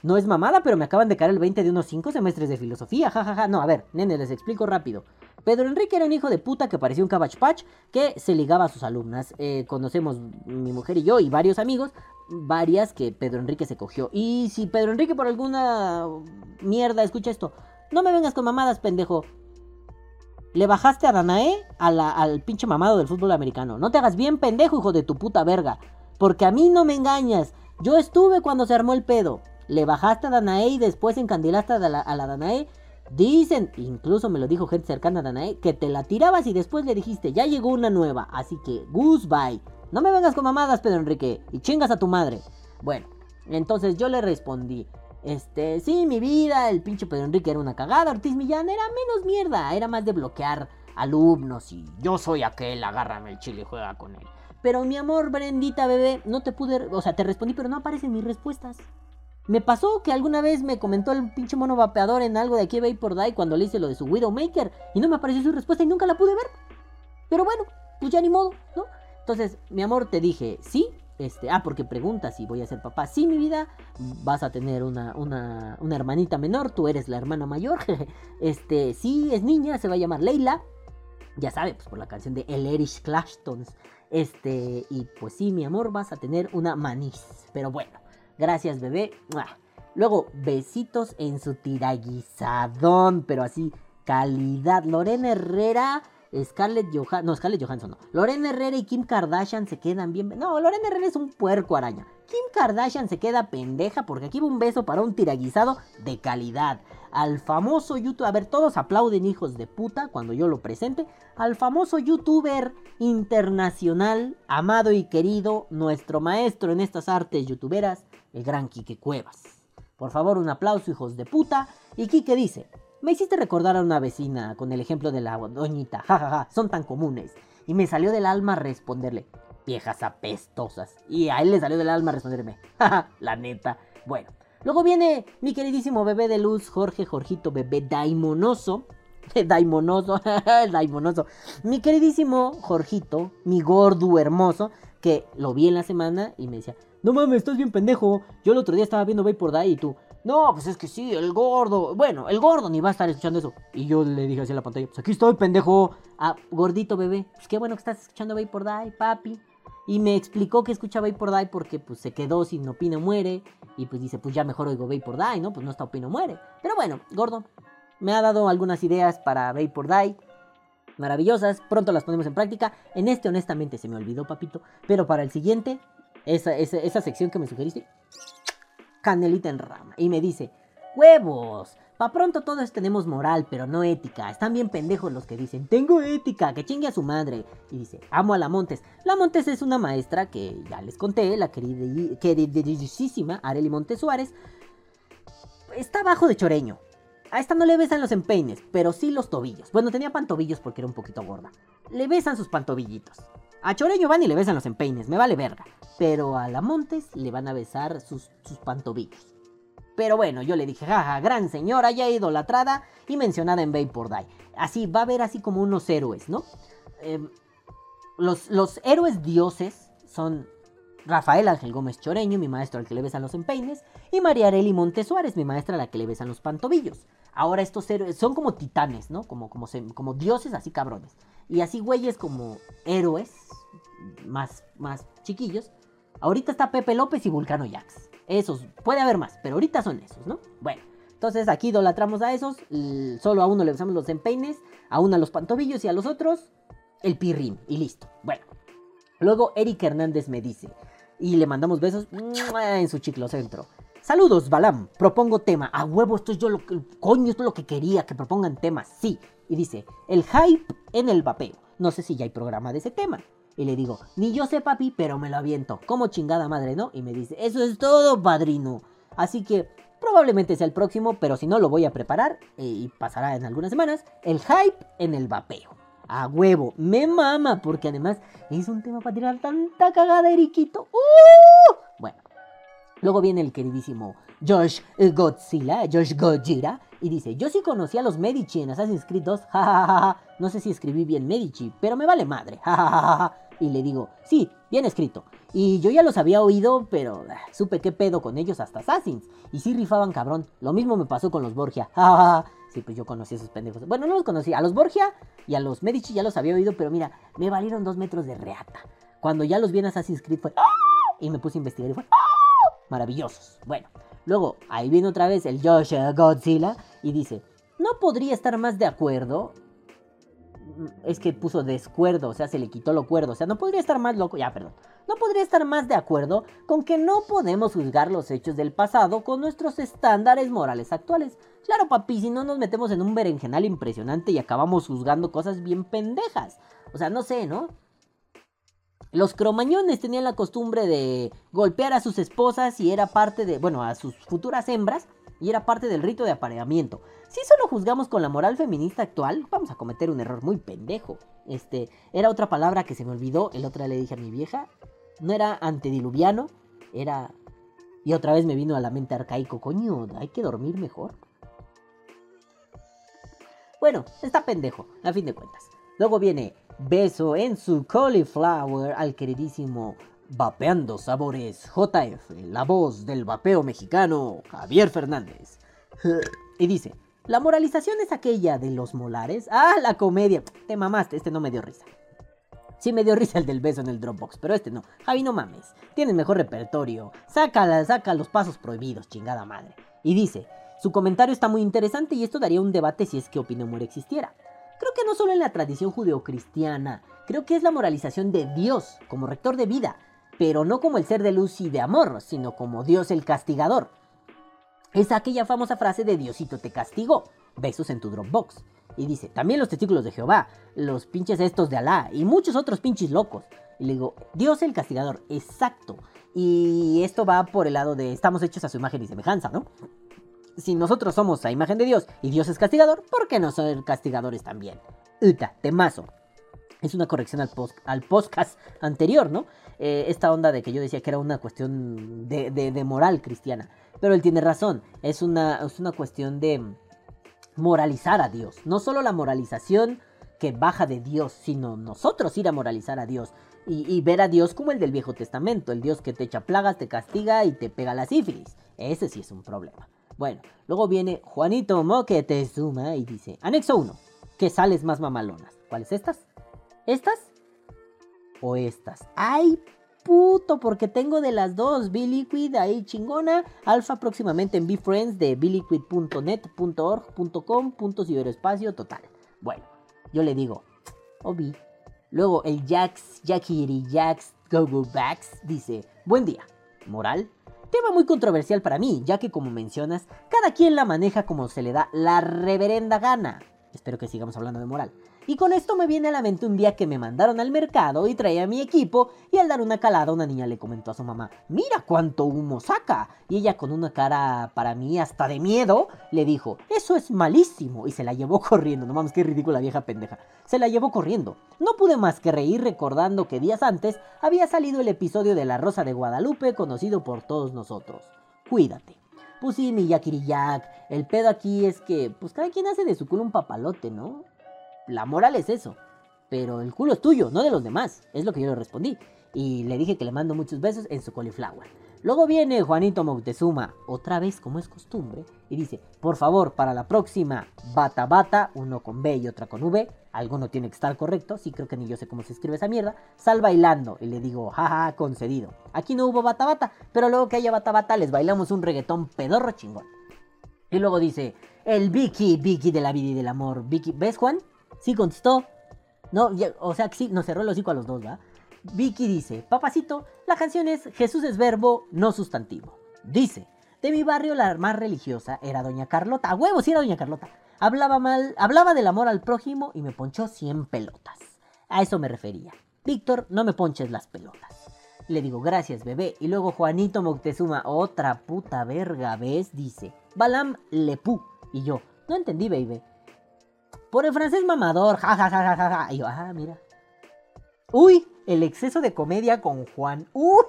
No es mamada, pero me acaban de caer el 20 de unos 5 semestres de filosofía, jajaja. No, a ver, nene, les explico rápido. Pedro Enrique era un hijo de puta que parecía un cabach patch que se ligaba a sus alumnas. Eh, conocemos mi mujer y yo y varios amigos, varias que Pedro Enrique se cogió. Y si Pedro Enrique por alguna mierda escucha esto, no me vengas con mamadas, pendejo. Le bajaste a Danae al pinche mamado del fútbol americano. No te hagas bien pendejo, hijo de tu puta verga. Porque a mí no me engañas. Yo estuve cuando se armó el pedo. Le bajaste a Danae y después encandilaste a la, a la Danae. Dicen, incluso me lo dijo gente cercana a Danae, que te la tirabas y después le dijiste, ya llegó una nueva. Así que, goodbye. No me vengas con mamadas, Pedro Enrique. Y chingas a tu madre. Bueno, entonces yo le respondí. Este, sí, mi vida, el pinche Pedro Enrique era una cagada, Ortiz Millán era menos mierda, era más de bloquear alumnos y yo soy aquel, agárrame el chile y juega con él. Pero mi amor, Brendita, bebé, no te pude, o sea, te respondí, pero no aparecen mis respuestas. Me pasó que alguna vez me comentó el pinche mono vapeador en algo de aquí por Die cuando le hice lo de su Widowmaker y no me apareció su respuesta y nunca la pude ver. Pero bueno, pues ya ni modo, ¿no? Entonces, mi amor, te dije, sí, este, ah, porque preguntas si voy a ser papá. Sí, mi vida, vas a tener una, una, una hermanita menor, tú eres la hermana mayor. este, sí, es niña, se va a llamar Leila. Ya sabe, pues por la canción de El Erich Clashtones. Este, y pues sí, mi amor, vas a tener una manís. Pero bueno, gracias, bebé. Luego, besitos en su tiraguisadón, pero así, calidad. Lorena Herrera Scarlett Johansson, no, Scarlett Johansson no. Lorena Herrera y Kim Kardashian se quedan bien. No, Lorena Herrera es un puerco araña. Kim Kardashian se queda pendeja porque aquí va un beso para un tiraguisado de calidad. Al famoso youtuber, a ver, todos aplauden hijos de puta cuando yo lo presente. Al famoso youtuber internacional, amado y querido, nuestro maestro en estas artes youtuberas, el gran Quique Cuevas. Por favor, un aplauso, hijos de puta. Y Kike dice, me hiciste recordar a una vecina con el ejemplo de la doñita. Jajaja, ja, ja, son tan comunes. Y me salió del alma responderle, viejas apestosas. Y a él le salió del alma responderme, jaja, la neta. Bueno, luego viene mi queridísimo bebé de luz, Jorge Jorgito, bebé daimonoso. Daimonoso, daimonoso. Mi queridísimo Jorgito, mi gordo hermoso, que lo vi en la semana y me decía, no mames, estás bien pendejo. Yo el otro día estaba viendo Bay por Day y tú, no, pues es que sí, el gordo. Bueno, el gordo ni va a estar escuchando eso. Y yo le dije así a la pantalla, pues aquí estoy, pendejo. Ah, gordito bebé. Pues qué bueno que estás escuchando Bay por Day, papi. Y me explicó que escucha Bay por Die porque pues se quedó sin Opino Muere. Y pues dice, pues ya mejor oigo Bay por Die, ¿no? Pues no está Opino Muere. Pero bueno, gordo, me ha dado algunas ideas para Bay por Die. Maravillosas, pronto las ponemos en práctica. En este honestamente se me olvidó, papito. Pero para el siguiente, esa, esa, esa sección que me sugeriste, canelita en rama. Y me dice, huevos. Pa' pronto todos tenemos moral, pero no ética. Están bien pendejos los que dicen, tengo ética, que chingue a su madre. Y dice, amo a la Montes. La Montes es una maestra que ya les conté, la queridísima Areli Montes Suárez. Está abajo de choreño. A esta no le besan los empeines, pero sí los tobillos. Bueno, tenía pantobillos porque era un poquito gorda. Le besan sus pantobillitos. A Choreño van y le besan los empeines, me vale verga. Pero a la Montes le van a besar sus, sus pantobillos. Pero bueno, yo le dije, jaja, gran señora, ya idolatrada y mencionada en Vapor Die. Así, va a haber así como unos héroes, ¿no? Eh, los, los héroes dioses son Rafael Ángel Gómez Choreño, mi maestro al que le besan los empeines, y María Areli Montes Suárez, mi maestra a la que le besan los pantobillos. Ahora estos héroes son como titanes, ¿no? Como, como, como dioses así cabrones. Y así güeyes como héroes, más, más chiquillos. Ahorita está Pepe López y Vulcano Jax. Esos, puede haber más, pero ahorita son esos, ¿no? Bueno, entonces aquí idolatramos a esos. Solo a uno le besamos los empeines, a uno a los pantobillos y a los otros el pirrín. Y listo. Bueno. Luego Eric Hernández me dice, y le mandamos besos en su chiclocentro. Saludos, Balam. Propongo tema. A huevo, esto es yo lo que. Coño, esto es lo que quería, que propongan temas. Sí. Y dice, el hype en el vapeo. No sé si ya hay programa de ese tema. Y le digo, ni yo sé, papi, pero me lo aviento. Como chingada madre, ¿no? Y me dice, eso es todo, padrino. Así que probablemente sea el próximo, pero si no, lo voy a preparar eh, y pasará en algunas semanas. El hype en el vapeo. A huevo, me mama, porque además es un tema para tirar tanta cagada, Eriquito. ¡Uh! Luego viene el queridísimo Josh Godzilla, Josh Gojira, y dice, yo sí conocí a los Medici en Assassin's Creed 2, jajajaja, no sé si escribí bien Medici, pero me vale madre, jajajaja. Y le digo, sí, bien escrito. Y yo ya los había oído, pero uh, supe qué pedo con ellos hasta Assassins. Y sí rifaban cabrón. Lo mismo me pasó con los Borgia. Jajaja. Sí, pues yo conocí a esos pendejos. Bueno, no los conocí. A los Borgia y a los Medici ya los había oído, pero mira, me valieron dos metros de reata. Cuando ya los vi en Assassin's Creed fue... ¡Ah! Y me puse a investigar y fue... ¡Ah! Maravillosos. Bueno, luego ahí viene otra vez el Josh Godzilla y dice... No podría estar más de acuerdo es que puso descuerdo, o sea, se le quitó lo cuerdo, o sea, no podría estar más loco, ya, perdón, no podría estar más de acuerdo con que no podemos juzgar los hechos del pasado con nuestros estándares morales actuales. Claro, papi, si no nos metemos en un berenjenal impresionante y acabamos juzgando cosas bien pendejas. O sea, no sé, ¿no? Los cromañones tenían la costumbre de golpear a sus esposas y era parte de, bueno, a sus futuras hembras y era parte del rito de apareamiento. Si solo juzgamos con la moral feminista actual, vamos a cometer un error muy pendejo. Este, era otra palabra que se me olvidó, el otro le dije a mi vieja, no era antediluviano, era... Y otra vez me vino a la mente arcaico, coño, hay que dormir mejor. Bueno, está pendejo, a fin de cuentas. Luego viene beso en su cauliflower al queridísimo Vapeando Sabores JF, la voz del vapeo mexicano, Javier Fernández. Y dice, la moralización es aquella de los molares. Ah, la comedia. Te mamaste, este no me dio risa. Sí me dio risa el del beso en el Dropbox, pero este no. Javi, no mames. Tienes mejor repertorio. Sácala, saca los pasos prohibidos, chingada madre. Y dice, su comentario está muy interesante y esto daría un debate si es que Opinión Muere existiera. Creo que no solo en la tradición judeocristiana, creo que es la moralización de Dios como rector de vida, pero no como el ser de luz y de amor, sino como Dios el castigador. Es aquella famosa frase de Diosito te castigó, besos en tu Dropbox. Y dice, también los testículos de Jehová, los pinches estos de Alá y muchos otros pinches locos. Y le digo, Dios el castigador, exacto. Y esto va por el lado de estamos hechos a su imagen y semejanza, ¿no? Si nosotros somos a imagen de Dios y Dios es castigador, ¿por qué no ser castigadores también? Uta, temazo. Es una corrección al, post, al podcast anterior, ¿no? Eh, esta onda de que yo decía que era una cuestión de, de, de moral cristiana. Pero él tiene razón, es una, es una cuestión de moralizar a Dios. No solo la moralización que baja de Dios, sino nosotros ir a moralizar a Dios. Y, y, ver a Dios como el del Viejo Testamento, el Dios que te echa plagas, te castiga y te pega la sífilis. Ese sí es un problema. Bueno, luego viene Juanito te suma y dice, anexo 1, ¿qué sales más mamalonas? ¿Cuáles estas? ¿Estas? ¿O estas? ¡Ay, puto! Porque tengo de las dos. Biliquid ahí chingona. Alfa próximamente en BeFriends de biliquid.net.org.com. Ciberespacio total. Bueno, yo le digo, Obi. Luego el Jax, Jakiri Jax, Go Backs dice, buen día. Moral. Tema muy controversial para mí, ya que como mencionas, cada quien la maneja como se le da la reverenda gana. Espero que sigamos hablando de moral. Y con esto me viene a la mente un día que me mandaron al mercado y traía mi equipo y al dar una calada una niña le comentó a su mamá, mira cuánto humo saca. Y ella con una cara para mí hasta de miedo le dijo, eso es malísimo. Y se la llevó corriendo, no mames, qué ridícula vieja pendeja. Se la llevó corriendo. No pude más que reír recordando que días antes había salido el episodio de La Rosa de Guadalupe conocido por todos nosotros. Cuídate. Pues sí, mi Yakiriyak, el pedo aquí es que, pues cada quien hace de su culo un papalote, ¿no? La moral es eso. Pero el culo es tuyo, no de los demás. Es lo que yo le respondí. Y le dije que le mando muchos besos en su cauliflower. Luego viene Juanito Moctezuma, otra vez como es costumbre, y dice, por favor, para la próxima, bata bata, uno con B y otra con V, alguno tiene que estar correcto, sí creo que ni yo sé cómo se escribe esa mierda, sal bailando, y le digo, jaja, concedido. Aquí no hubo bata bata, pero luego que haya bata bata les bailamos un reggaetón pedorro chingón. Y luego dice, el Vicky, Vicky de la vida y del amor, Vicky, ¿ves Juan? Sí contestó. No, o sea sí, nos cerró el hocico a los dos, ¿va? Vicky dice, papacito, la canción es Jesús es verbo, no sustantivo. Dice, de mi barrio la más religiosa era doña Carlota. A huevo, sí era doña Carlota. Hablaba mal, hablaba del amor al prójimo y me ponchó 100 pelotas. A eso me refería. Víctor, no me ponches las pelotas. Le digo, gracias, bebé. Y luego Juanito Moctezuma, otra puta verga, ¿ves? Dice, Balam Lepú. Y yo, no entendí, baby. Por el francés mamador, ja, ja, ja, ja, ja. Y yo, ah, mira. Uy, el exceso de comedia con Juan. Uy,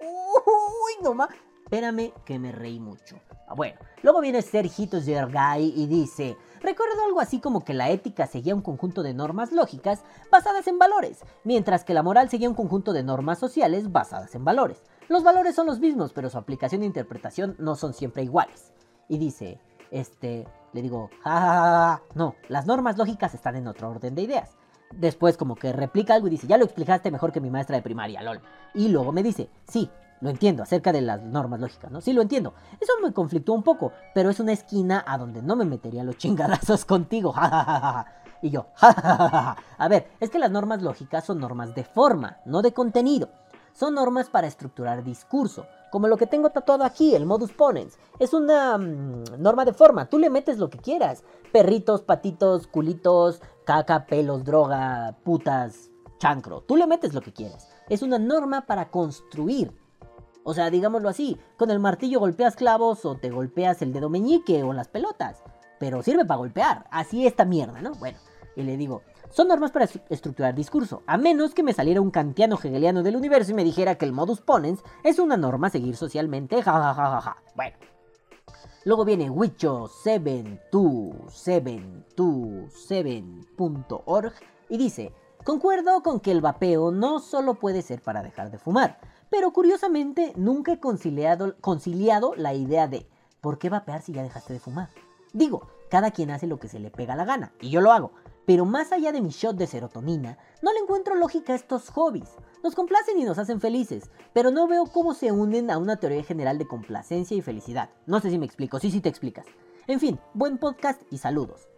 uy, no más. Espérame que me reí mucho. Ah, bueno, luego viene Sergito Zergay y dice, recuerdo algo así como que la ética seguía un conjunto de normas lógicas basadas en valores, mientras que la moral seguía un conjunto de normas sociales basadas en valores. Los valores son los mismos, pero su aplicación e interpretación no son siempre iguales. Y dice, este, le digo, ja, ja, ja, no, las normas lógicas están en otro orden de ideas. Después como que replica algo y dice, ya lo explicaste mejor que mi maestra de primaria, lol. Y luego me dice, sí, lo entiendo, acerca de las normas lógicas, ¿no? Sí, lo entiendo. Eso me conflictó un poco, pero es una esquina a donde no me metería los chingadazos contigo, ja, Y yo, ja, A ver, es que las normas lógicas son normas de forma, no de contenido. Son normas para estructurar discurso, como lo que tengo tatuado aquí, el modus ponens. Es una mmm, norma de forma, tú le metes lo que quieras. Perritos, patitos, culitos, caca, pelos, droga, putas, chancro. Tú le metes lo que quieras. Es una norma para construir. O sea, digámoslo así, con el martillo golpeas clavos o te golpeas el dedo meñique o las pelotas. Pero sirve para golpear. Así esta mierda, ¿no? Bueno, y le digo, son normas para estructurar discurso, a menos que me saliera un kantiano hegeliano del universo y me dijera que el modus ponens es una norma a seguir socialmente, jajajaja. Ja, ja, ja. Bueno. Luego viene wicho72727.org y dice, concuerdo con que el vapeo no solo puede ser para dejar de fumar, pero curiosamente nunca he conciliado, conciliado la idea de, ¿por qué vapear si ya dejaste de fumar? Digo, cada quien hace lo que se le pega la gana, y yo lo hago, pero más allá de mi shot de serotonina, no le encuentro lógica a estos hobbies. Nos complacen y nos hacen felices, pero no veo cómo se unen a una teoría general de complacencia y felicidad. No sé si me explico, sí, sí te explicas. En fin, buen podcast y saludos.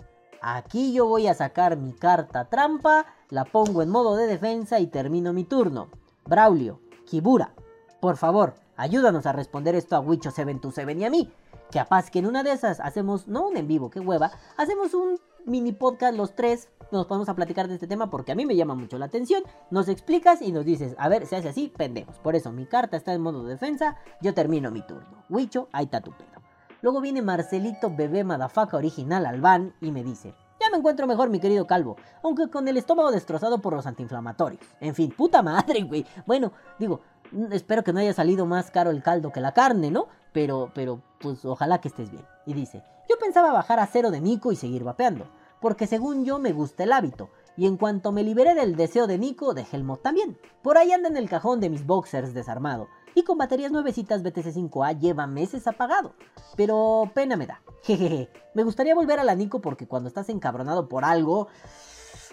Aquí yo voy a sacar mi carta trampa, la pongo en modo de defensa y termino mi turno. Braulio, Kibura, por favor, ayúdanos a responder esto a Wicho727 y a mí. Capaz que en una de esas hacemos, no un en vivo, qué hueva, hacemos un mini podcast los tres nos podemos a platicar de este tema porque a mí me llama mucho la atención. Nos explicas y nos dices, a ver, se hace así, pendejos. Por eso mi carta está en modo defensa, yo termino mi turno. Huicho, ahí está tu pedo. Luego viene Marcelito Bebé Madafaca Original Albán y me dice, ya me encuentro mejor, mi querido calvo, aunque con el estómago destrozado por los antiinflamatorios. En fin, puta madre, güey. Bueno, digo, mm, espero que no haya salido más caro el caldo que la carne, ¿no? Pero, pero, pues ojalá que estés bien. Y dice, yo pensaba bajar a cero de Nico y seguir vapeando, porque según yo me gusta el hábito. Y en cuanto me liberé del deseo de Nico, de Helmut también. Por ahí anda en el cajón de mis boxers desarmado y con baterías nuevecitas BTC5A lleva meses apagado. Pero pena me da. Jejeje. Me gustaría volver a la Nico porque cuando estás encabronado por algo,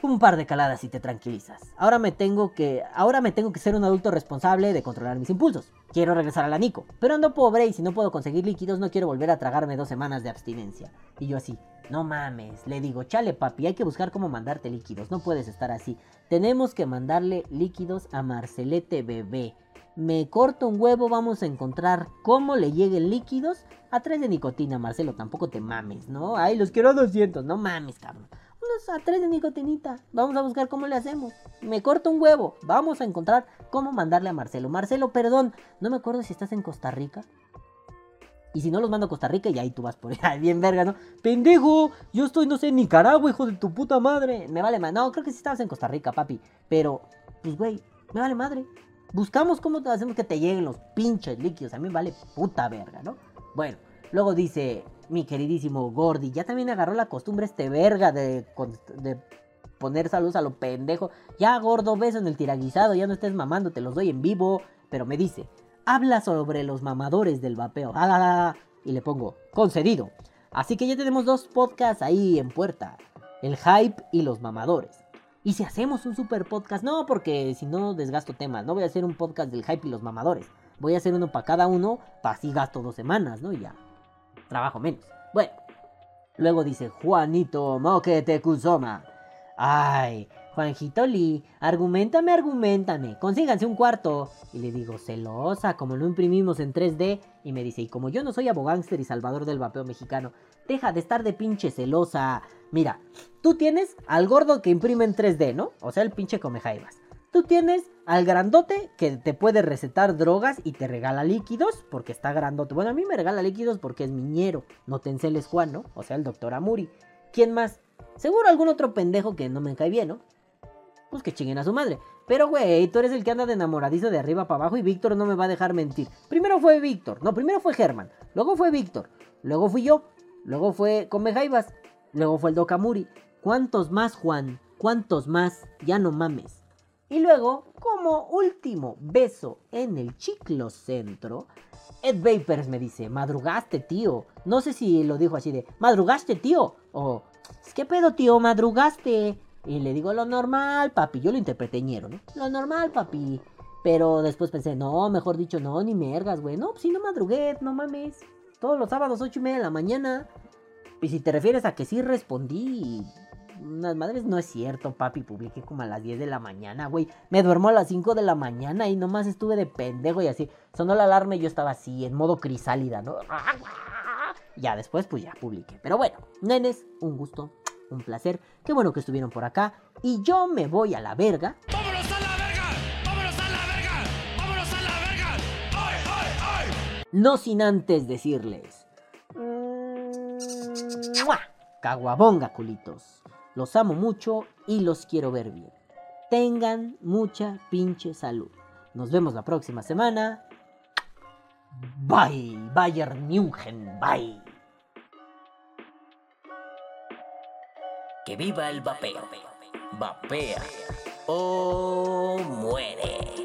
un par de caladas y te tranquilizas. Ahora me tengo que ahora me tengo que ser un adulto responsable de controlar mis impulsos. Quiero regresar a la Nico, pero ando pobre y si no puedo conseguir líquidos no quiero volver a tragarme dos semanas de abstinencia. Y yo así, no mames, le digo, chale papi, hay que buscar cómo mandarte líquidos, no puedes estar así. Tenemos que mandarle líquidos a Marcelete bebé me corto un huevo, vamos a encontrar cómo le lleguen líquidos a 3 de nicotina, Marcelo, tampoco te mames, ¿no? Ay, los quiero a 200, no mames, cabrón. Unos a 3 de nicotinita, vamos a buscar cómo le hacemos. Me corto un huevo, vamos a encontrar cómo mandarle a Marcelo. Marcelo, perdón, no me acuerdo si estás en Costa Rica. Y si no los mando a Costa Rica y ahí tú vas por ahí, bien verga, ¿no? Pendejo, yo estoy, no sé, en Nicaragua, hijo de tu puta madre. Me vale más. No, creo que sí estabas en Costa Rica, papi. Pero, pues, güey, me vale madre. Buscamos cómo hacemos que te lleguen los pinches líquidos. A mí vale puta verga, ¿no? Bueno, luego dice mi queridísimo Gordy. Ya también agarró la costumbre este verga de, poner saludos a lo pendejo. Ya, gordo, beso en el tiraguisado. Ya no estés mamando, te los doy en vivo. Pero me dice, habla sobre los mamadores del vapeo. Ah, ah, ah, y le pongo, concedido. Así que ya tenemos dos podcasts ahí en puerta. El hype y los mamadores. ¿Y si hacemos un super podcast? No, porque si no desgasto temas. No voy a hacer un podcast del hype y los mamadores. Voy a hacer uno para cada uno, para así gasto dos semanas, ¿no? Y ya. Trabajo menos. Bueno. Luego dice Juanito Moquete Kusoma. Ay, Juanjito Lee, argumentame, argumentame, consíganse un cuarto. Y le digo, celosa, como lo imprimimos en 3D. Y me dice, y como yo no soy abogánster y salvador del vapeo mexicano, deja de estar de pinche celosa. Mira, tú tienes al gordo que imprime en 3D, ¿no? O sea, el pinche come jaivas. Tú tienes al grandote que te puede recetar drogas y te regala líquidos porque está grandote. Bueno, a mí me regala líquidos porque es miñero. No te enceles Juan, ¿no? O sea, el doctor Amuri. ¿Quién más? Seguro algún otro pendejo que no me cae bien, ¿no? Pues que chinguen a su madre. Pero, güey, tú eres el que anda de enamoradizo de arriba para abajo y Víctor no me va a dejar mentir. Primero fue Víctor. No, primero fue Germán. Luego fue Víctor. Luego fui yo. Luego fue Come Jaivas. Luego fue el Dokamuri. ¿Cuántos más, Juan? ¿Cuántos más? Ya no mames. Y luego, como último beso en el chiclo centro, Ed Vapers me dice, madrugaste, tío. No sé si lo dijo así de, madrugaste, tío. O, ¿qué pedo, tío? Madrugaste. Y le digo, lo normal, papi. Yo lo interpreté ñero, ¿no? Lo normal, papi. Pero después pensé, no, mejor dicho, no, ni mergas, güey. No, pues si no madrugué, no mames. Todos los sábados, ocho y media de la mañana. Y si te refieres a que sí respondí, unas madres, no es cierto, papi. Publiqué como a las 10 de la mañana, güey. Me duermo a las 5 de la mañana y nomás estuve de pendejo y así. Sonó la alarma y yo estaba así, en modo crisálida, ¿no? Ya después, pues ya publiqué. Pero bueno, nenes, un gusto, un placer. Qué bueno que estuvieron por acá. Y yo me voy a la verga. ¡Vámonos a la verga! ¡Vámonos a la verga! ¡Vámonos a la verga! ¡Ay, ay, ay! No sin antes decirles. ¡Mua! Caguabonga, culitos. Los amo mucho y los quiero ver bien. Tengan mucha pinche salud. Nos vemos la próxima semana. Bye, Bayern München, bye. Que viva el vapeo. Vapea o muere.